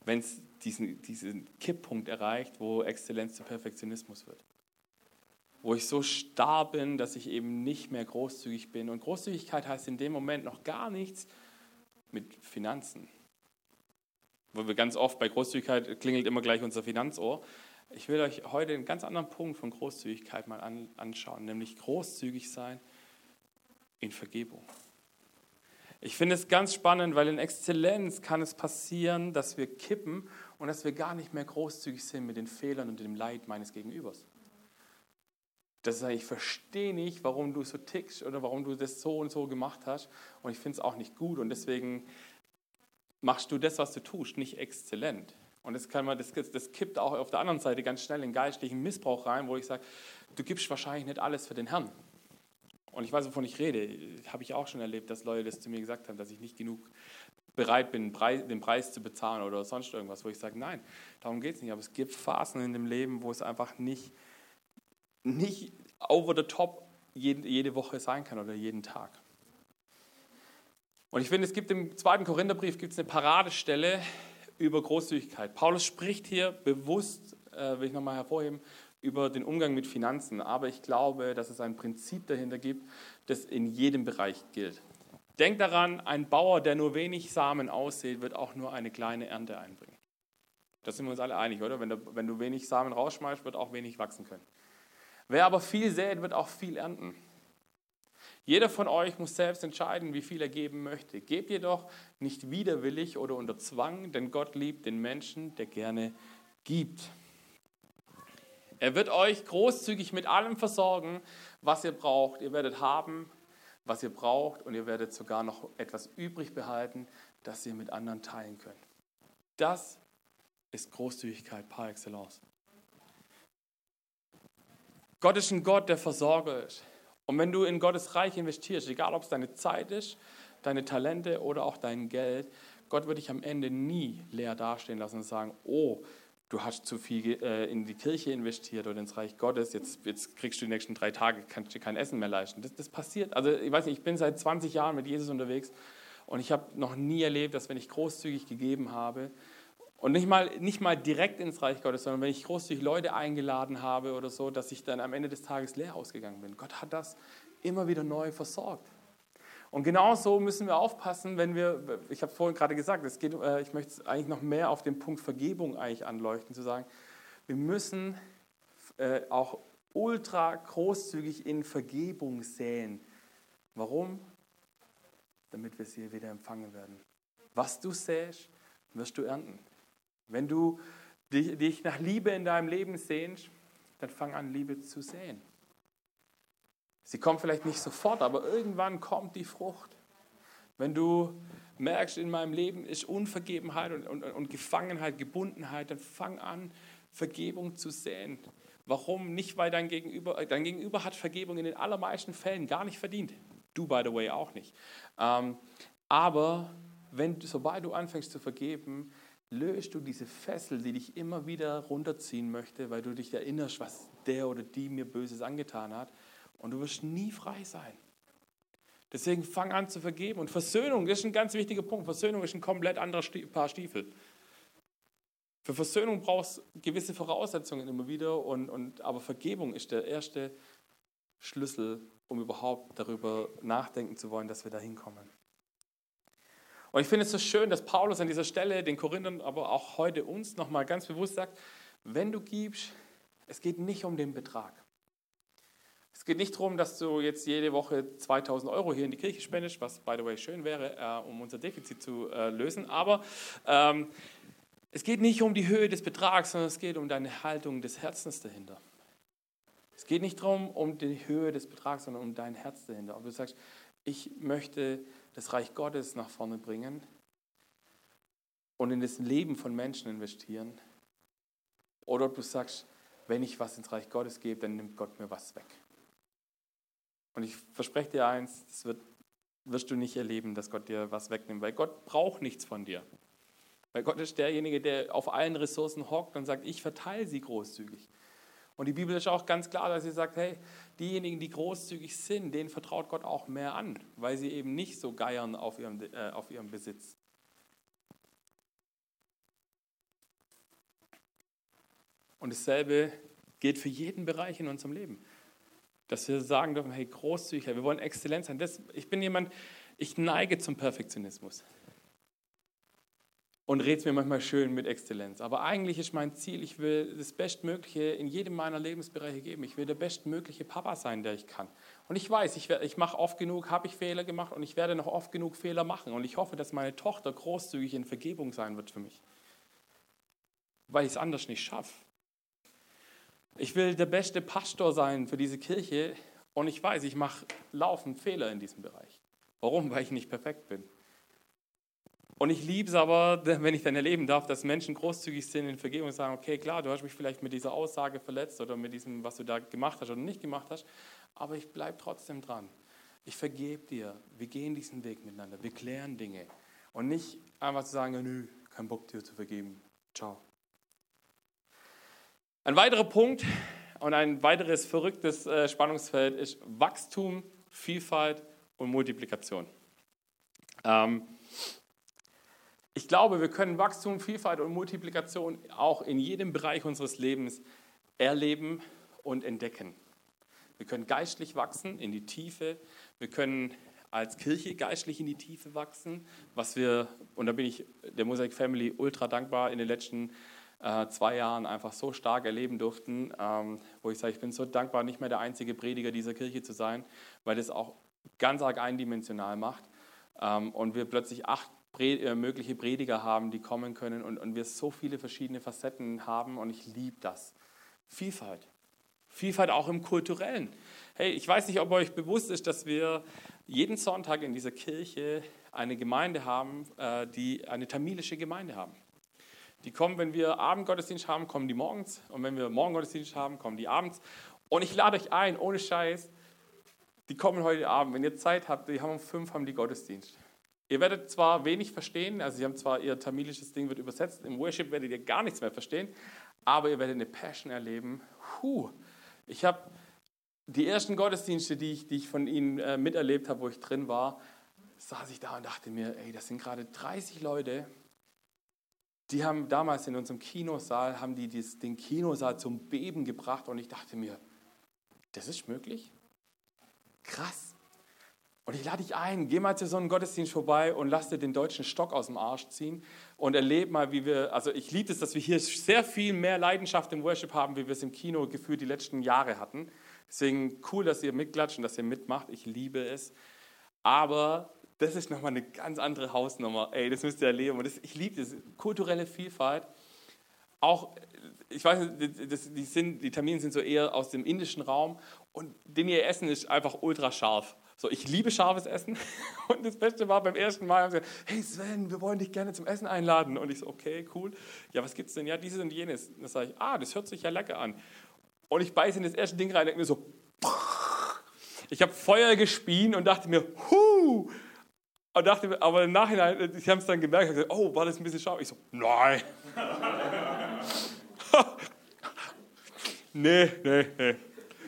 Wenn es diesen, diesen Kipppunkt erreicht, wo Exzellenz zu Perfektionismus wird. Wo ich so starr bin, dass ich eben nicht mehr großzügig bin. Und Großzügigkeit heißt in dem Moment noch gar nichts mit Finanzen. Wo wir ganz oft bei Großzügigkeit klingelt immer gleich unser Finanzohr. Ich will euch heute einen ganz anderen Punkt von Großzügigkeit mal anschauen, nämlich großzügig sein in Vergebung. Ich finde es ganz spannend, weil in Exzellenz kann es passieren, dass wir kippen und dass wir gar nicht mehr großzügig sind mit den Fehlern und dem Leid meines Gegenübers. Das heißt, ich verstehe nicht, warum du so tickst oder warum du das so und so gemacht hast und ich finde es auch nicht gut und deswegen machst du das, was du tust, nicht exzellent. Und das, kann man, das, das kippt auch auf der anderen Seite ganz schnell in geistlichen Missbrauch rein, wo ich sage, du gibst wahrscheinlich nicht alles für den Herrn. Und ich weiß, wovon ich rede. Habe ich auch schon erlebt, dass Leute das zu mir gesagt haben, dass ich nicht genug bereit bin, den Preis zu bezahlen oder sonst irgendwas, wo ich sage, nein, darum geht es nicht. Aber es gibt Phasen in dem Leben, wo es einfach nicht, nicht over the top jede, Woche sein kann oder jeden Tag. Und ich finde, es gibt im zweiten Korintherbrief gibt's eine Paradestelle über Großzügigkeit. Paulus spricht hier bewusst, äh, will ich nochmal hervorheben, über den Umgang mit Finanzen, aber ich glaube, dass es ein Prinzip dahinter gibt, das in jedem Bereich gilt. Denk daran, ein Bauer, der nur wenig Samen aussät, wird auch nur eine kleine Ernte einbringen. Da sind wir uns alle einig, oder? Wenn du, wenn du wenig Samen rausschmeißt, wird auch wenig wachsen können. Wer aber viel sät, wird auch viel ernten. Jeder von euch muss selbst entscheiden, wie viel er geben möchte. Gebt jedoch nicht widerwillig oder unter Zwang, denn Gott liebt den Menschen, der gerne gibt. Er wird euch großzügig mit allem versorgen, was ihr braucht. Ihr werdet haben, was ihr braucht und ihr werdet sogar noch etwas übrig behalten, das ihr mit anderen teilen könnt. Das ist Großzügigkeit par excellence. Gott ist ein Gott, der Versorger ist. Und wenn du in Gottes Reich investierst, egal ob es deine Zeit ist, deine Talente oder auch dein Geld, Gott wird dich am Ende nie leer dastehen lassen und sagen, oh, du hast zu viel äh, in die Kirche investiert oder ins Reich Gottes, jetzt, jetzt kriegst du die nächsten drei Tage, kannst dir kein Essen mehr leisten. Das, das passiert. Also ich weiß nicht, ich bin seit 20 Jahren mit Jesus unterwegs und ich habe noch nie erlebt, dass wenn ich großzügig gegeben habe und nicht mal, nicht mal direkt ins Reich Gottes, sondern wenn ich großzügig Leute eingeladen habe oder so, dass ich dann am Ende des Tages leer ausgegangen bin. Gott hat das immer wieder neu versorgt. Und genauso müssen wir aufpassen, wenn wir, ich habe vorhin gerade gesagt, es geht, äh, ich möchte eigentlich noch mehr auf den Punkt Vergebung eigentlich anleuchten, zu sagen, wir müssen äh, auch ultra großzügig in Vergebung säen. Warum? Damit wir sie wieder empfangen werden. Was du säst, wirst du ernten. Wenn du dich, dich nach Liebe in deinem Leben sehnst, dann fang an, Liebe zu säen. Sie kommt vielleicht nicht sofort, aber irgendwann kommt die Frucht. Wenn du merkst, in meinem Leben ist Unvergebenheit und, und, und Gefangenheit, Gebundenheit, dann fang an, Vergebung zu sehen. Warum? Nicht, weil dein Gegenüber, dein Gegenüber hat Vergebung in den allermeisten Fällen gar nicht verdient. Du, by the way, auch nicht. Ähm, aber wenn, sobald du anfängst zu vergeben, löst du diese Fessel, die dich immer wieder runterziehen möchte, weil du dich erinnerst, was der oder die mir Böses angetan hat. Und du wirst nie frei sein. Deswegen fang an zu vergeben. Und Versöhnung ist ein ganz wichtiger Punkt. Versöhnung ist ein komplett anderes Paar Stiefel. Für Versöhnung brauchst du gewisse Voraussetzungen immer wieder, und, und, aber Vergebung ist der erste Schlüssel, um überhaupt darüber nachdenken zu wollen, dass wir da hinkommen. Und ich finde es so schön, dass Paulus an dieser Stelle den Korinthern, aber auch heute uns nochmal ganz bewusst sagt, wenn du gibst, es geht nicht um den Betrag. Es geht nicht darum, dass du jetzt jede Woche 2000 Euro hier in die Kirche spendest, was, by the way, schön wäre, äh, um unser Defizit zu äh, lösen. Aber ähm, es geht nicht um die Höhe des Betrags, sondern es geht um deine Haltung des Herzens dahinter. Es geht nicht darum, um die Höhe des Betrags, sondern um dein Herz dahinter. Ob du sagst, ich möchte das Reich Gottes nach vorne bringen und in das Leben von Menschen investieren. Oder ob du sagst, wenn ich was ins Reich Gottes gebe, dann nimmt Gott mir was weg. Und ich verspreche dir eins, das wird, wirst du nicht erleben, dass Gott dir was wegnimmt, weil Gott braucht nichts von dir. Weil Gott ist derjenige, der auf allen Ressourcen hockt und sagt, ich verteile sie großzügig. Und die Bibel ist auch ganz klar, dass sie sagt, hey, diejenigen, die großzügig sind, denen vertraut Gott auch mehr an, weil sie eben nicht so geiern auf ihrem, äh, auf ihrem Besitz. Und dasselbe gilt für jeden Bereich in unserem Leben. Dass wir sagen dürfen, hey, großzügig, wir wollen Exzellenz sein. Das, ich bin jemand, ich neige zum Perfektionismus und rede mir manchmal schön mit Exzellenz. Aber eigentlich ist mein Ziel, ich will das Bestmögliche in jedem meiner Lebensbereiche geben. Ich will der bestmögliche Papa sein, der ich kann. Und ich weiß, ich, ich mache oft genug, habe ich Fehler gemacht und ich werde noch oft genug Fehler machen. Und ich hoffe, dass meine Tochter großzügig in Vergebung sein wird für mich. Weil ich es anders nicht schaffe. Ich will der beste Pastor sein für diese Kirche und ich weiß, ich mache laufend Fehler in diesem Bereich. Warum? Weil ich nicht perfekt bin. Und ich liebe es aber, *laughs* wenn ich dann erleben darf, dass Menschen großzügig sind in Vergebung und sagen, okay, klar, du hast mich vielleicht mit dieser Aussage verletzt oder mit diesem, was du da gemacht hast oder nicht gemacht hast, aber ich bleibe trotzdem dran. Ich vergebe dir. Wir gehen diesen Weg miteinander. Wir klären Dinge. Und nicht einfach zu sagen, nö, kein Bock dir zu vergeben. Ciao. Ein weiterer Punkt und ein weiteres verrücktes äh, Spannungsfeld ist Wachstum, Vielfalt und Multiplikation. Ähm, ich glaube, wir können Wachstum, Vielfalt und Multiplikation auch in jedem Bereich unseres Lebens erleben und entdecken. Wir können geistlich wachsen in die Tiefe. Wir können als Kirche geistlich in die Tiefe wachsen, was wir, und da bin ich der Mosaic Family ultra dankbar, in den letzten äh, zwei Jahren einfach so stark erleben durften, ähm, wo ich sage, ich bin so dankbar, nicht mehr der einzige Prediger dieser Kirche zu sein, weil das auch ganz arg eindimensional macht. Ähm, und wir plötzlich acht äh, mögliche Prediger haben, die kommen können und, wir so viele verschiedene Facetten haben und ich liebe das. Vielfalt. Vielfalt auch im kulturellen. Hey, ich weiß nicht, ob euch bewusst ist, dass wir jeden Sonntag in dieser Kirche eine Gemeinde haben, äh, die eine tamilische Gemeinde haben. Die kommen, wenn wir Abendgottesdienst haben, kommen die morgens und wenn wir Morgengottesdienst haben, kommen die abends. Und ich lade euch ein, ohne Scheiß, die kommen heute Abend. Wenn ihr Zeit habt, die haben um fünf haben die Gottesdienst. Ihr werdet zwar wenig verstehen, also sie haben zwar ihr tamilisches Ding wird übersetzt, im Worship werdet ihr gar nichts mehr verstehen, aber ihr werdet eine Passion erleben. Puh, ich habe die ersten Gottesdienste, die ich, die ich von ihnen äh, miterlebt habe, wo ich drin war, saß ich da und dachte mir, ey, das sind gerade 30 Leute, die haben damals in unserem Kinosaal, haben die den Kinosaal zum Beben gebracht und ich dachte mir, das ist möglich? Krass. Und ich lade dich ein, geh mal zu so einem Gottesdienst vorbei und lass dir den deutschen Stock aus dem Arsch ziehen und erlebe mal, wie wir, also ich liebe es, dass wir hier sehr viel mehr Leidenschaft im Worship haben, wie wir es im Kino gefühlt die letzten Jahre hatten. Deswegen cool, dass ihr mitklatscht und dass ihr mitmacht. Ich liebe es. Aber das ist nochmal eine ganz andere Hausnummer. Ey, das müsst ihr erleben. Und das, ich liebe das. Kulturelle Vielfalt. Auch, ich weiß nicht, die, sind, die Termine sind so eher aus dem indischen Raum. Und den ihr Essen ist einfach ultra scharf. So, ich liebe scharfes Essen. *laughs* Und das Beste war beim ersten Mal, haben sie gesagt, hey Sven, wir wollen dich gerne zum Essen einladen. Und ich so, okay, cool. Ja, was gibt's denn? Ja, dieses und jenes. Und dann sage ich, ah, das hört sich ja lecker an. Und ich beiße in das erste Ding rein und denke mir so, *laughs* ich habe Feuer gespien und dachte mir, huh. Und dachte mir, aber im Nachhinein, sie haben es dann gemerkt, und gesagt, oh, war das ein bisschen scharf? Ich so, nein. *laughs* nee, nee, nee.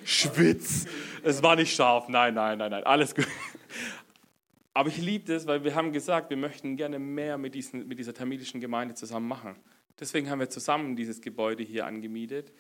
Schwitz. Es war nicht scharf. Nein, nein, nein, nein. Alles gut. Aber ich liebe das, weil wir haben gesagt, wir möchten gerne mehr mit, diesen, mit dieser tamilischen Gemeinde zusammen machen. Deswegen haben wir zusammen dieses Gebäude hier angemietet.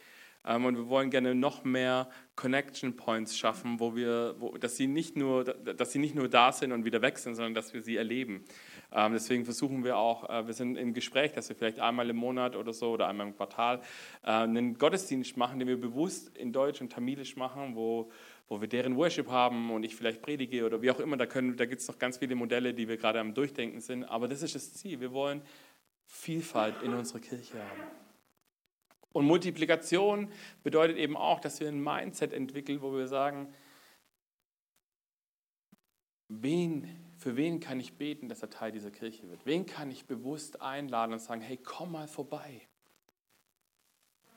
Ähm, und wir wollen gerne noch mehr Connection Points schaffen, wo wir, wo, dass, sie nicht nur, dass sie nicht nur da sind und wieder weg sind, sondern dass wir sie erleben. Ähm, deswegen versuchen wir auch, äh, wir sind im Gespräch, dass wir vielleicht einmal im Monat oder so oder einmal im Quartal äh, einen Gottesdienst machen, den wir bewusst in Deutsch und Tamilisch machen, wo, wo wir deren Worship haben und ich vielleicht predige oder wie auch immer. Da, da gibt es noch ganz viele Modelle, die wir gerade am Durchdenken sind. Aber das ist das Ziel. Wir wollen Vielfalt in unserer Kirche haben. Und Multiplikation bedeutet eben auch, dass wir ein Mindset entwickeln, wo wir sagen, wen für wen kann ich beten, dass er Teil dieser Kirche wird? Wen kann ich bewusst einladen und sagen, hey, komm mal vorbei?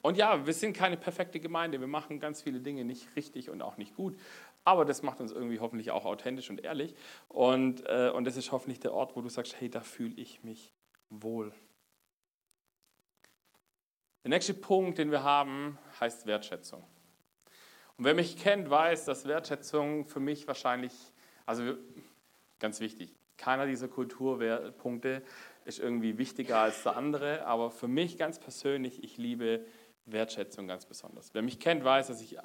Und ja, wir sind keine perfekte Gemeinde, wir machen ganz viele Dinge nicht richtig und auch nicht gut, aber das macht uns irgendwie hoffentlich auch authentisch und ehrlich. Und, äh, und das ist hoffentlich der Ort, wo du sagst, hey, da fühle ich mich wohl. Der nächste Punkt, den wir haben, heißt Wertschätzung. Und wer mich kennt, weiß, dass Wertschätzung für mich wahrscheinlich, also Ganz wichtig. Keiner dieser Kulturpunkte ist irgendwie wichtiger als der andere, aber für mich ganz persönlich, ich liebe Wertschätzung ganz besonders. Wer mich kennt, weiß, dass ich,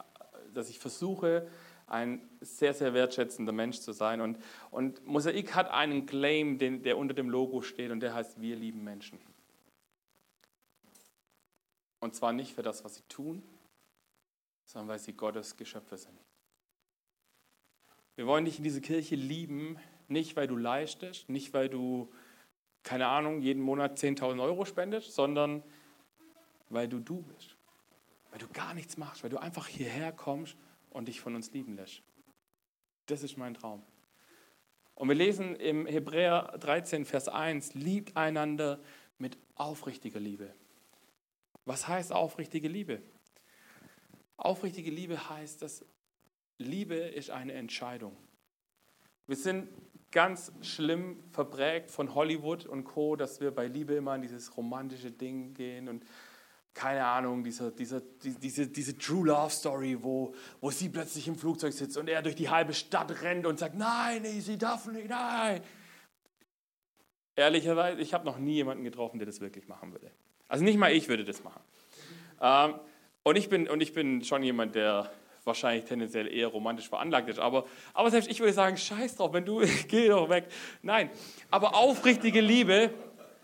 dass ich versuche, ein sehr, sehr wertschätzender Mensch zu sein. Und, und Mosaik hat einen Claim, den, der unter dem Logo steht und der heißt, wir lieben Menschen. Und zwar nicht für das, was sie tun, sondern weil sie Gottes Geschöpfe sind. Wir wollen dich in diese Kirche lieben, nicht, weil du leistest, nicht, weil du, keine Ahnung, jeden Monat 10.000 Euro spendest, sondern weil du du bist. Weil du gar nichts machst, weil du einfach hierher kommst und dich von uns lieben lässt. Das ist mein Traum. Und wir lesen im Hebräer 13, Vers 1, liebt einander mit aufrichtiger Liebe. Was heißt aufrichtige Liebe? Aufrichtige Liebe heißt, dass Liebe ist eine Entscheidung. Wir sind ganz schlimm verprägt von Hollywood und Co., dass wir bei Liebe immer an dieses romantische Ding gehen und keine Ahnung, diese, diese, diese, diese True Love Story, wo, wo sie plötzlich im Flugzeug sitzt und er durch die halbe Stadt rennt und sagt, nein, sie darf nicht, nein. Ehrlicherweise, ich habe noch nie jemanden getroffen, der das wirklich machen würde. Also nicht mal ich würde das machen. Ähm, und, ich bin, und ich bin schon jemand, der wahrscheinlich tendenziell eher romantisch veranlagt ist. Aber, aber selbst ich würde sagen, scheiß drauf, wenn du, *laughs* geh doch weg. Nein, aber aufrichtige Liebe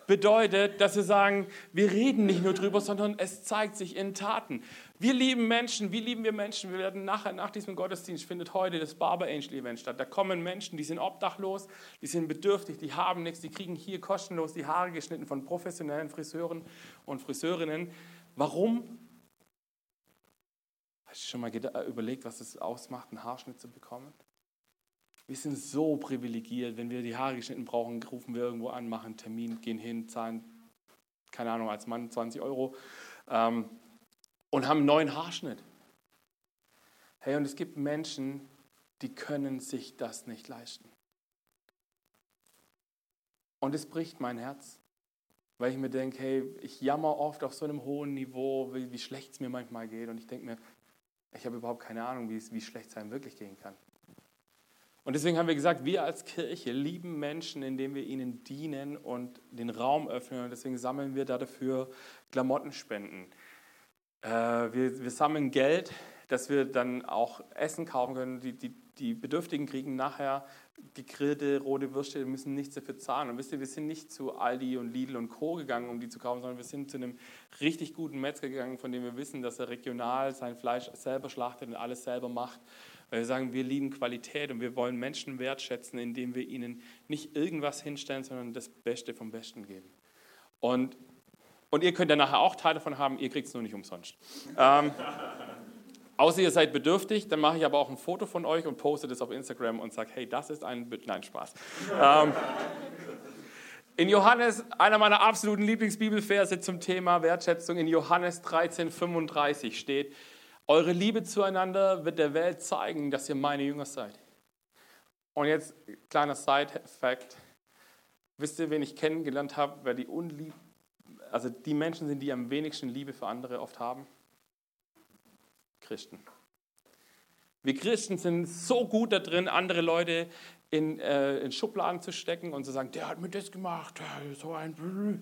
bedeutet, dass wir sagen, wir reden nicht nur drüber, sondern es zeigt sich in Taten. Wir lieben Menschen, wie lieben wir Menschen? Wir werden nachher, nach diesem Gottesdienst findet heute das Barber Angel Event statt. Da kommen Menschen, die sind obdachlos, die sind bedürftig, die haben nichts, die kriegen hier kostenlos die Haare geschnitten von professionellen Friseuren und Friseurinnen. Warum? Hast du schon mal überlegt, was es ausmacht, einen Haarschnitt zu bekommen? Wir sind so privilegiert. Wenn wir die Haare geschnitten brauchen, rufen wir irgendwo an, machen einen Termin, gehen hin, zahlen, keine Ahnung, als Mann 20 Euro ähm, und haben einen neuen Haarschnitt. Hey, und es gibt Menschen, die können sich das nicht leisten. Und es bricht mein Herz, weil ich mir denke, hey, ich jammer oft auf so einem hohen Niveau, wie, wie schlecht es mir manchmal geht. Und ich denke mir, ich habe überhaupt keine Ahnung, wie, wie schlecht es einem wirklich gehen kann. Und deswegen haben wir gesagt, wir als Kirche lieben Menschen, indem wir ihnen dienen und den Raum öffnen. Und deswegen sammeln wir dafür Klamottenspenden. Äh, wir, wir sammeln Geld, dass wir dann auch Essen kaufen können. Die, die, die Bedürftigen kriegen nachher gegrillte rote Würste, müssen nichts dafür zahlen. Und wisst ihr, wir sind nicht zu Aldi und Lidl und Co. gegangen, um die zu kaufen, sondern wir sind zu einem richtig guten Metzger gegangen, von dem wir wissen, dass er regional sein Fleisch selber schlachtet und alles selber macht. Weil wir sagen, wir lieben Qualität und wir wollen Menschen wertschätzen, indem wir ihnen nicht irgendwas hinstellen, sondern das Beste vom Besten geben. Und, und ihr könnt ja nachher auch Teil davon haben, ihr kriegt es nur nicht umsonst. ähm, Außer ihr seid bedürftig, dann mache ich aber auch ein Foto von euch und poste das auf Instagram und sage, hey, das ist ein... Nein, Spaß. ähm, in Johannes, einer meiner absoluten Lieblingsbibelverse zum Thema Wertschätzung, in Johannes 13, 35 steht, eure Liebe zueinander wird der Welt zeigen, dass ihr meine Jünger seid. Und jetzt kleiner Side-Fact. Wisst ihr, wen ich kennengelernt habe, wer die unlieb, also die Menschen sind, die am wenigsten Liebe für andere oft haben? Christen. Wir Christen sind so gut da drin, andere Leute in, äh, in Schubladen zu stecken und zu sagen, der hat mir das gemacht, so ein Brü.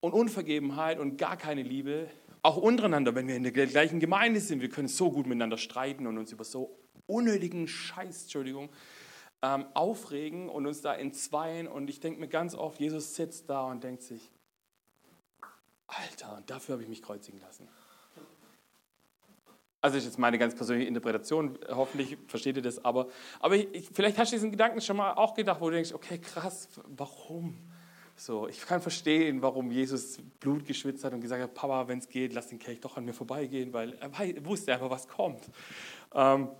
Und Unvergebenheit und gar keine Liebe, auch untereinander, wenn wir in der gleichen Gemeinde sind, wir können so gut miteinander streiten und uns über so unnötigen Scheiß, Entschuldigung, ähm, aufregen und uns da entzweien. Und ich denke mir ganz oft, Jesus sitzt da und denkt sich, Alter, dafür habe ich mich kreuzigen lassen. Also das ist jetzt meine ganz persönliche Interpretation, hoffentlich versteht ihr das, aber, aber ich, vielleicht hast du diesen Gedanken schon mal auch gedacht, wo du denkst, okay, krass, warum? So, ich kann verstehen, warum Jesus Blut geschwitzt hat und gesagt hat, Papa, wenn es geht, lass den Kelch doch an mir vorbeigehen, weil er wusste einfach, was kommt. Ähm,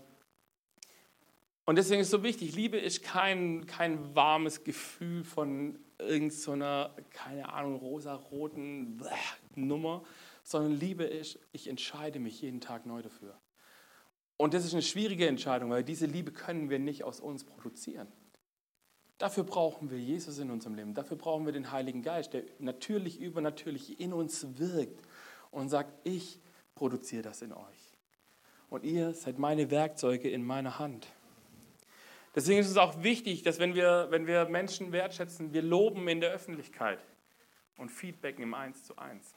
und deswegen ist es so wichtig, Liebe ist kein, kein warmes Gefühl von irgendeiner, so keine Ahnung, rosa-roten *laughs* Nummer, sondern Liebe ist, ich entscheide mich jeden Tag neu dafür. Und das ist eine schwierige Entscheidung, weil diese Liebe können wir nicht aus uns produzieren. Dafür brauchen wir Jesus in unserem Leben. Dafür brauchen wir den Heiligen Geist, der natürlich, übernatürlich in uns wirkt und sagt, ich produziere das in euch. Und ihr seid meine Werkzeuge in meiner Hand. Deswegen ist es auch wichtig, dass wenn wir, wenn wir Menschen wertschätzen, wir loben in der Öffentlichkeit und feedbacken im Eins zu eins.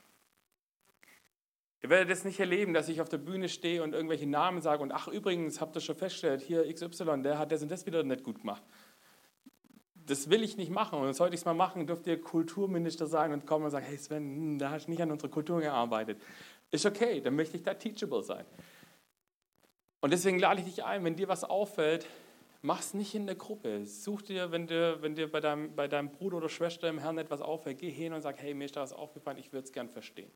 Ihr werdet es nicht erleben, dass ich auf der Bühne stehe und irgendwelche Namen sage und ach übrigens, habt ihr schon festgestellt, hier XY, der hat das und das wieder nicht gut gemacht. Das will ich nicht machen und sollte ich es mal machen, dürft ihr Kulturminister sein und kommen und sagen, hey Sven, hm, da hast du nicht an unserer Kultur gearbeitet. Ist okay, dann möchte ich da teachable sein. Und deswegen lade ich dich ein, wenn dir was auffällt, mach es nicht in der Gruppe. Such dir, wenn dir, wenn dir bei, deinem, bei deinem Bruder oder Schwester im Herrn etwas auffällt, geh hin und sag, hey, mir ist da was aufgefallen, ich würde es gern verstehen.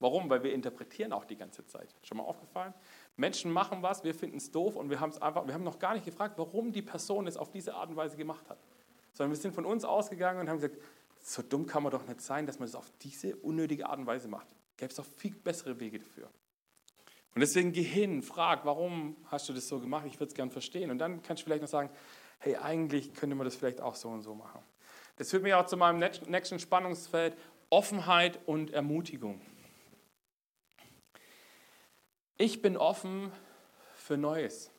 Warum? Weil wir interpretieren auch die ganze Zeit. Schon mal aufgefallen? Menschen machen was, wir finden es doof und wir haben es einfach, wir haben noch gar nicht gefragt, warum die Person es auf diese Art und Weise gemacht hat. Sondern wir sind von uns ausgegangen und haben gesagt, so dumm kann man doch nicht sein, dass man das auf diese unnötige Art und Weise macht. Gäbe es doch viel bessere Wege dafür. Und deswegen geh hin, frag, warum hast du das so gemacht? Ich würde es gern verstehen. Und dann kannst du vielleicht noch sagen, hey, eigentlich könnte man das vielleicht auch so und so machen. Das führt mich auch zu meinem nächsten Spannungsfeld, Offenheit und Ermutigung. Ich bin offen für Neues,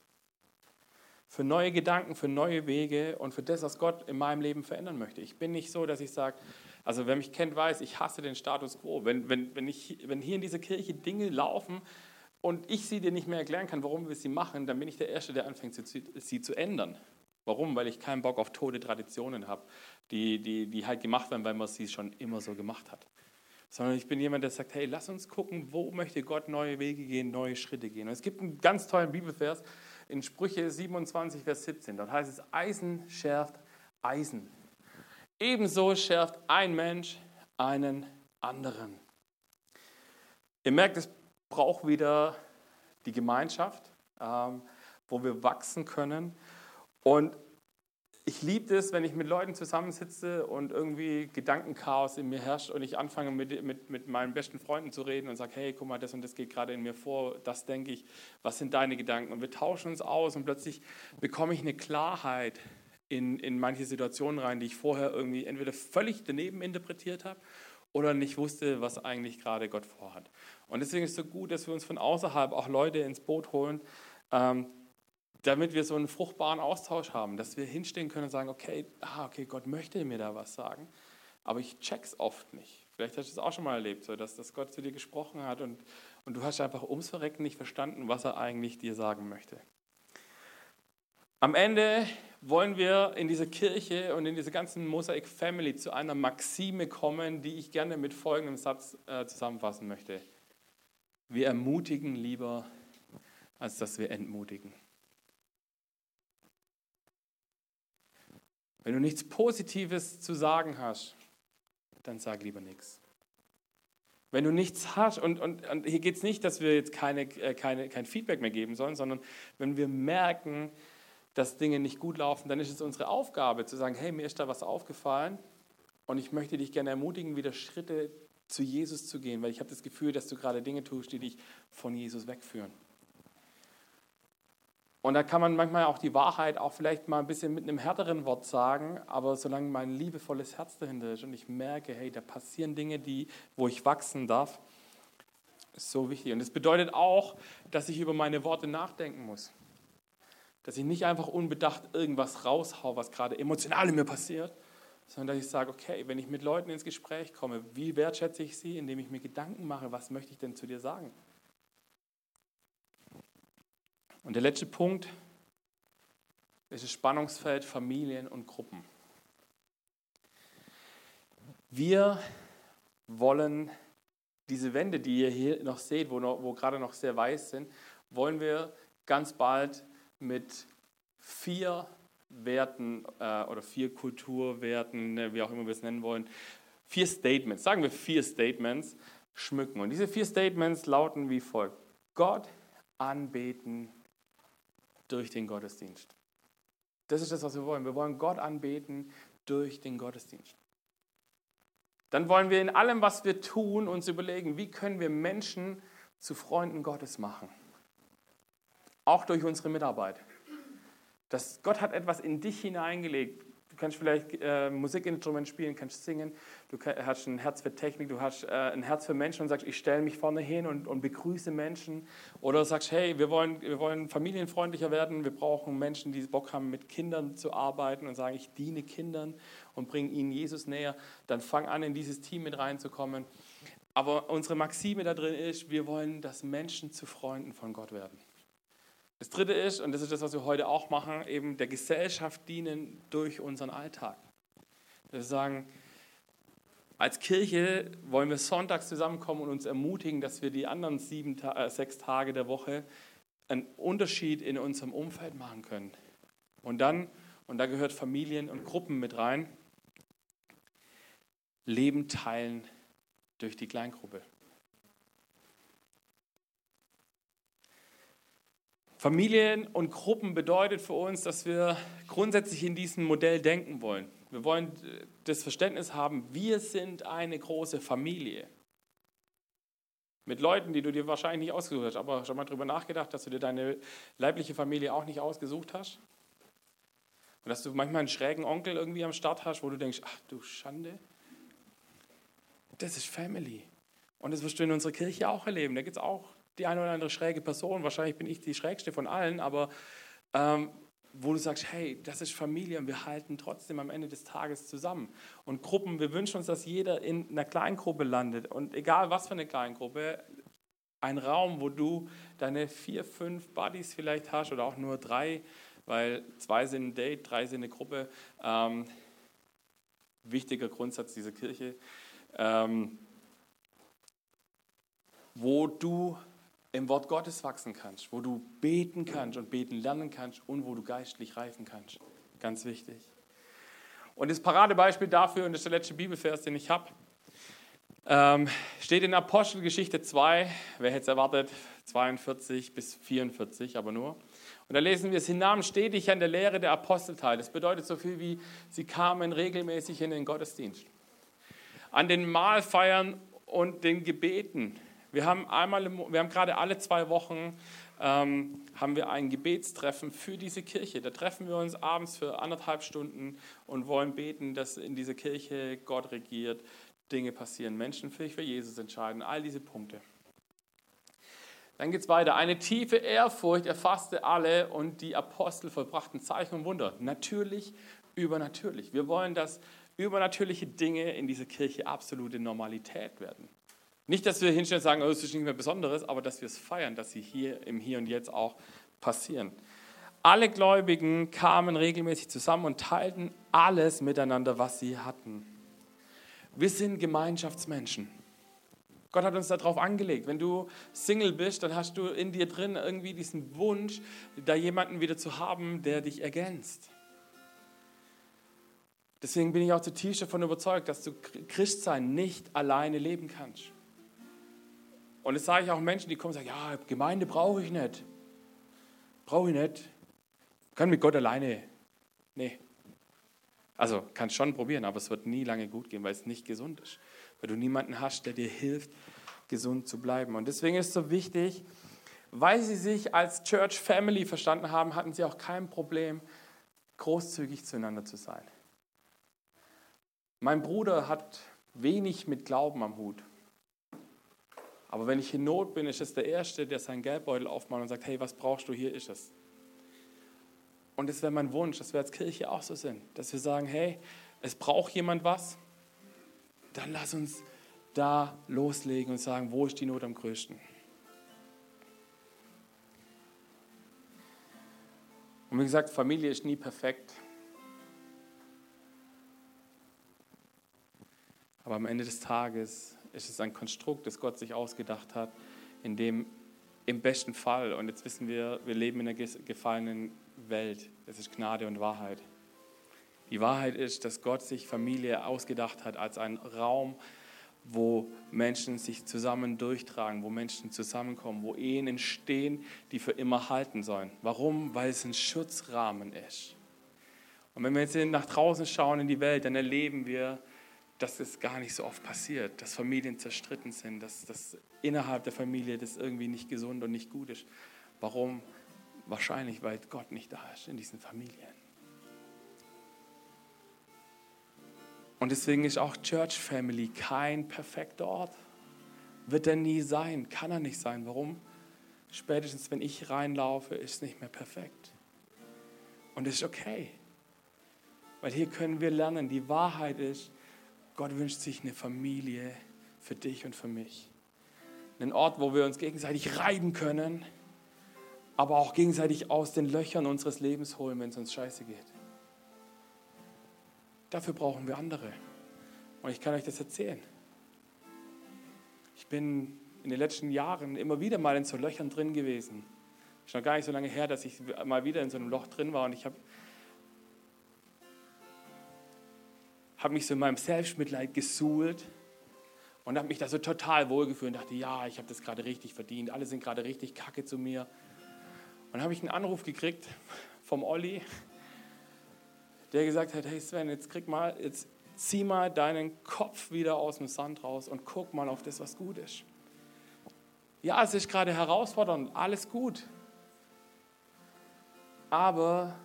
für neue Gedanken, für neue Wege und für das, was Gott in meinem Leben verändern möchte. Ich bin nicht so, dass ich sage, also wer mich kennt, weiß, ich hasse den Status quo. Wenn, wenn, wenn, ich, wenn hier in dieser Kirche Dinge laufen und ich sie dir nicht mehr erklären kann, warum wir sie machen, dann bin ich der Erste, der anfängt, sie zu ändern. Warum? Weil ich keinen Bock auf tote Traditionen habe, die, die, die halt gemacht werden, weil man sie schon immer so gemacht hat sondern ich bin jemand, der sagt, hey, lass uns gucken, wo möchte Gott neue Wege gehen, neue Schritte gehen. Und es gibt einen ganz tollen Bibelvers in Sprüche 27, Vers 17. Dort heißt es, Eisen schärft Eisen. Ebenso schärft ein Mensch einen anderen. Ihr merkt, es braucht wieder die Gemeinschaft, ähm, wo wir wachsen können. Und ich liebe es, wenn ich mit Leuten zusammensitze und irgendwie Gedankenchaos in mir herrscht und ich anfange mit, mit, mit meinen besten Freunden zu reden und sage, hey, guck mal, das und das geht gerade in mir vor, das denke ich, was sind deine Gedanken? Und wir tauschen uns aus und plötzlich bekomme ich eine Klarheit in, in manche Situationen rein, die ich vorher irgendwie entweder völlig daneben interpretiert habe oder nicht wusste, was eigentlich gerade Gott vorhat. Und deswegen ist es so gut, dass wir uns von außerhalb auch Leute ins Boot holen, ähm, damit wir so einen fruchtbaren Austausch haben, dass wir hinstehen können und sagen, okay, ah, okay, Gott möchte mir da was sagen, aber ich check's oft nicht. Vielleicht hast du es auch schon mal erlebt, so, dass, dass Gott zu dir gesprochen hat und, und du hast einfach ums Verrecken nicht verstanden, was er eigentlich dir sagen möchte. Am Ende wollen wir in diese Kirche und in diese ganzen Mosaic Family zu einer Maxime kommen, die ich gerne mit folgendem Satz äh, zusammenfassen möchte. Wir ermutigen lieber, als dass wir entmutigen. Wenn du nichts Positives zu sagen hast, dann sag lieber nichts. Wenn du nichts hast, und, und, und hier geht es nicht, dass wir jetzt keine, äh, keine, kein Feedback mehr geben sollen, sondern wenn wir merken, dass Dinge nicht gut laufen, dann ist es unsere Aufgabe zu sagen, hey, mir ist da was aufgefallen und ich möchte dich gerne ermutigen, wieder Schritte zu Jesus zu gehen, weil ich habe das Gefühl, dass du gerade Dinge tust, die dich von Jesus wegführen. Und da kann man manchmal auch die Wahrheit auch vielleicht mal ein bisschen mit einem härteren Wort sagen, aber solange mein liebevolles Herz dahinter ist und ich merke, hey, da passieren Dinge, die, wo ich wachsen darf, ist so wichtig. Und das bedeutet auch, dass ich über meine Worte nachdenken muss. Dass ich nicht einfach unbedacht irgendwas raushau, was gerade emotional in mir passiert, sondern dass ich sage, okay, wenn ich mit Leuten ins Gespräch komme, wie wertschätze ich sie, indem ich mir Gedanken mache, was möchte ich denn zu dir sagen? Und der letzte Punkt ist das Spannungsfeld Familien und Gruppen. Wir wollen diese Wände, die ihr hier noch seht, wo, noch, wo gerade noch sehr weiß sind, wollen wir ganz bald mit vier Werten äh, oder vier Kulturwerten, ne, wie auch immer wir es nennen wollen, vier Statements, sagen wir vier Statements, schmücken. Und diese vier Statements lauten wie folgt. Gott anbeten durch den Gottesdienst. Das ist das, was wir wollen. Wir wollen Gott anbeten durch den Gottesdienst. Dann wollen wir in allem, was wir tun, uns überlegen, wie können wir Menschen zu Freunden Gottes machen. Auch durch unsere Mitarbeit. Das, Gott hat etwas in dich hineingelegt. Du kannst vielleicht äh, Musikinstrument spielen, kannst singen, du hast ein Herz für Technik, du hast äh, ein Herz für Menschen und sagst, ich stelle mich vorne hin und, und begrüße Menschen. Oder sagst, hey, wir wollen, wir wollen familienfreundlicher werden, wir brauchen Menschen, die Bock haben, mit Kindern zu arbeiten und sagen, ich diene Kindern und bringe ihnen Jesus näher. Dann fang an, in dieses Team mit reinzukommen. Aber unsere Maxime da drin ist, wir wollen, dass Menschen zu Freunden von Gott werden. Das dritte ist, und das ist das, was wir heute auch machen, eben der Gesellschaft dienen durch unseren Alltag. Wir sagen, als Kirche wollen wir sonntags zusammenkommen und uns ermutigen, dass wir die anderen sieben, äh, sechs Tage der Woche einen Unterschied in unserem Umfeld machen können. Und dann, und da gehört Familien und Gruppen mit rein, Leben teilen durch die Kleingruppe. Familien und Gruppen bedeutet für uns, dass wir grundsätzlich in diesem Modell denken wollen. Wir wollen das Verständnis haben, wir sind eine große Familie. Mit Leuten, die du dir wahrscheinlich nicht ausgesucht hast, aber schon mal darüber nachgedacht, dass du dir deine leibliche Familie auch nicht ausgesucht hast? Und dass du manchmal einen schrägen Onkel irgendwie am Start hast, wo du denkst, ach du Schande, das ist Family. Und das wirst du in unserer Kirche auch erleben. Da gibt es auch die eine oder andere schräge Person, wahrscheinlich bin ich die schrägste von allen, aber ähm, wo du sagst, hey, das ist Familie und wir halten trotzdem am Ende des Tages zusammen. Und Gruppen, wir wünschen uns, dass jeder in einer Kleingruppe landet und egal was für eine Kleingruppe, ein Raum, wo du deine vier, fünf Buddies vielleicht hast oder auch nur drei, weil zwei sind ein Date, drei sind eine Gruppe. Ähm, wichtiger Grundsatz dieser Kirche. Ähm, wo du im Wort Gottes wachsen kannst, wo du beten kannst und beten lernen kannst und wo du geistlich reifen kannst. Ganz wichtig. Und das Paradebeispiel dafür, und das ist der letzte Bibelvers, den ich habe, ähm, steht in Apostelgeschichte 2, wer hätte es erwartet, 42 bis 44, aber nur. Und da lesen wir, sie nahmen stetig an der Lehre der Apostel teil. Das bedeutet so viel wie, sie kamen regelmäßig in den Gottesdienst. An den Mahlfeiern und den Gebeten wir haben, einmal im, wir haben gerade alle zwei Wochen ähm, haben wir ein Gebetstreffen für diese Kirche. Da treffen wir uns abends für anderthalb Stunden und wollen beten, dass in dieser Kirche Gott regiert, Dinge passieren, Menschen für, für Jesus entscheiden, all diese Punkte. Dann geht es weiter. Eine tiefe Ehrfurcht erfasste alle und die Apostel vollbrachten Zeichen und Wunder. Natürlich, übernatürlich. Wir wollen, dass übernatürliche Dinge in dieser Kirche absolute Normalität werden. Nicht, dass wir hinstellen und sagen, oh, das ist nicht mehr Besonderes, aber dass wir es feiern, dass sie hier im Hier und Jetzt auch passieren. Alle Gläubigen kamen regelmäßig zusammen und teilten alles miteinander, was sie hatten. Wir sind Gemeinschaftsmenschen. Gott hat uns darauf angelegt. Wenn du Single bist, dann hast du in dir drin irgendwie diesen Wunsch, da jemanden wieder zu haben, der dich ergänzt. Deswegen bin ich auch zutiefst davon überzeugt, dass du Christsein nicht alleine leben kannst. Und das sage ich auch Menschen, die kommen und sagen, ja, Gemeinde brauche ich nicht. Brauche ich nicht. Kann mit Gott alleine. Nee. Also kannst schon probieren, aber es wird nie lange gut gehen, weil es nicht gesund ist. Weil du niemanden hast, der dir hilft, gesund zu bleiben. Und deswegen ist es so wichtig, weil sie sich als Church Family verstanden haben, hatten sie auch kein Problem, großzügig zueinander zu sein. Mein Bruder hat wenig mit Glauben am Hut. Aber wenn ich in Not bin, ist es der Erste, der seinen Geldbeutel aufmacht und sagt, hey, was brauchst du, hier ist es. Und das wäre mein Wunsch, dass wir als Kirche auch so sind, dass wir sagen, hey, es braucht jemand was, dann lass uns da loslegen und sagen, wo ist die Not am größten. Und wie gesagt, Familie ist nie perfekt. Aber am Ende des Tages ist es ein Konstrukt, das Gott sich ausgedacht hat, in dem im besten Fall, und jetzt wissen wir, wir leben in einer gefallenen Welt, es ist Gnade und Wahrheit. Die Wahrheit ist, dass Gott sich Familie ausgedacht hat als einen Raum, wo Menschen sich zusammen durchtragen, wo Menschen zusammenkommen, wo Ehen entstehen, die für immer halten sollen. Warum? Weil es ein Schutzrahmen ist. Und wenn wir jetzt nach draußen schauen in die Welt, dann erleben wir, dass es gar nicht so oft passiert, dass Familien zerstritten sind, dass, dass innerhalb der Familie das irgendwie nicht gesund und nicht gut ist. Warum? Wahrscheinlich, weil Gott nicht da ist in diesen Familien. Und deswegen ist auch Church Family kein perfekter Ort. Wird er nie sein, kann er nicht sein. Warum? Spätestens, wenn ich reinlaufe, ist es nicht mehr perfekt. Und es ist okay. Weil hier können wir lernen, die Wahrheit ist, Gott wünscht sich eine Familie für dich und für mich. Einen Ort, wo wir uns gegenseitig reiben können, aber auch gegenseitig aus den Löchern unseres Lebens holen, wenn es uns scheiße geht. Dafür brauchen wir andere. Und ich kann euch das erzählen. Ich bin in den letzten Jahren immer wieder mal in so Löchern drin gewesen. Es ist noch gar nicht so lange her, dass ich mal wieder in so einem Loch drin war und ich habe habe mich so in meinem Selbstmitleid gesuhlt und habe mich da so total wohlgefühlt und dachte, ja, ich habe das gerade richtig verdient, alle sind gerade richtig kacke zu mir. Und dann habe ich einen Anruf gekriegt vom Olli, der gesagt hat, hey Sven, jetzt krieg mal, jetzt zieh mal deinen Kopf wieder aus dem Sand raus und guck mal auf das, was gut ist. Ja, es ist gerade herausfordernd, alles gut. Aber,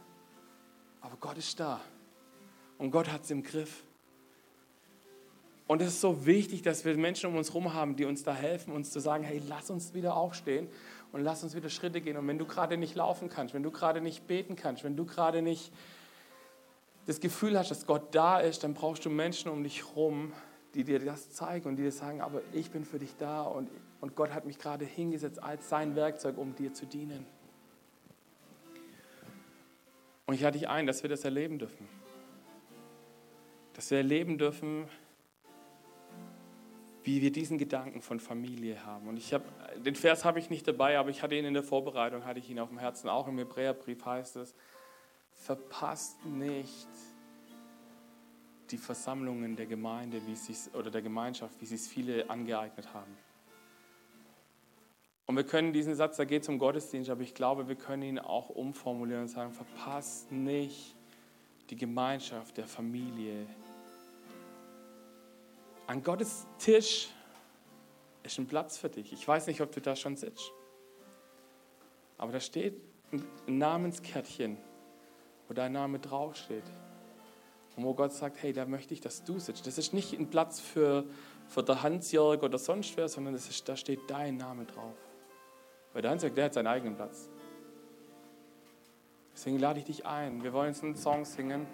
aber Gott ist da. Und Gott hat es im Griff. Und es ist so wichtig, dass wir Menschen um uns herum haben, die uns da helfen, uns zu sagen, hey, lass uns wieder aufstehen und lass uns wieder Schritte gehen. Und wenn du gerade nicht laufen kannst, wenn du gerade nicht beten kannst, wenn du gerade nicht das Gefühl hast, dass Gott da ist, dann brauchst du Menschen um dich herum, die dir das zeigen und die dir sagen, aber ich bin für dich da und, und Gott hat mich gerade hingesetzt als sein Werkzeug, um dir zu dienen. Und ich lade dich ein, dass wir das erleben dürfen. Dass wir erleben dürfen, wie wir diesen Gedanken von Familie haben. Und ich habe, den Vers habe ich nicht dabei, aber ich hatte ihn in der Vorbereitung, hatte ich ihn auf dem Herzen. Auch im Hebräerbrief heißt es, verpasst nicht die Versammlungen der Gemeinde wie sie oder der Gemeinschaft, wie sie es viele angeeignet haben. Und wir können diesen Satz, da geht es um Gottesdienst, aber ich glaube, wir können ihn auch umformulieren und sagen, verpasst nicht die Gemeinschaft der Familie, an Gottes Tisch ist ein Platz für dich. Ich weiß nicht, ob du da schon sitzt. Aber da steht ein Namenskärtchen, wo dein Name draufsteht. Und wo Gott sagt, hey, da möchte ich, dass du sitzt. Das ist nicht ein Platz für, für der Hans-Jörg oder sonst wer, sondern das ist, da steht dein Name drauf. Weil der Hans-Jörg, der hat seinen eigenen Platz. Deswegen lade ich dich ein. Wir wollen jetzt einen Song singen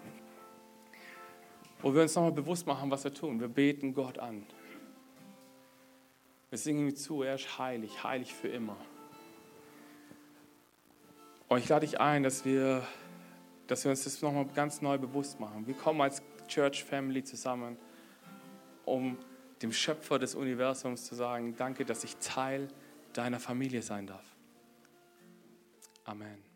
wo wir uns nochmal bewusst machen, was wir tun. Wir beten Gott an. Wir singen ihm zu, er ist heilig, heilig für immer. Und ich lade dich ein, dass wir, dass wir uns das nochmal ganz neu bewusst machen. Wir kommen als Church Family zusammen, um dem Schöpfer des Universums zu sagen, danke, dass ich Teil deiner Familie sein darf. Amen.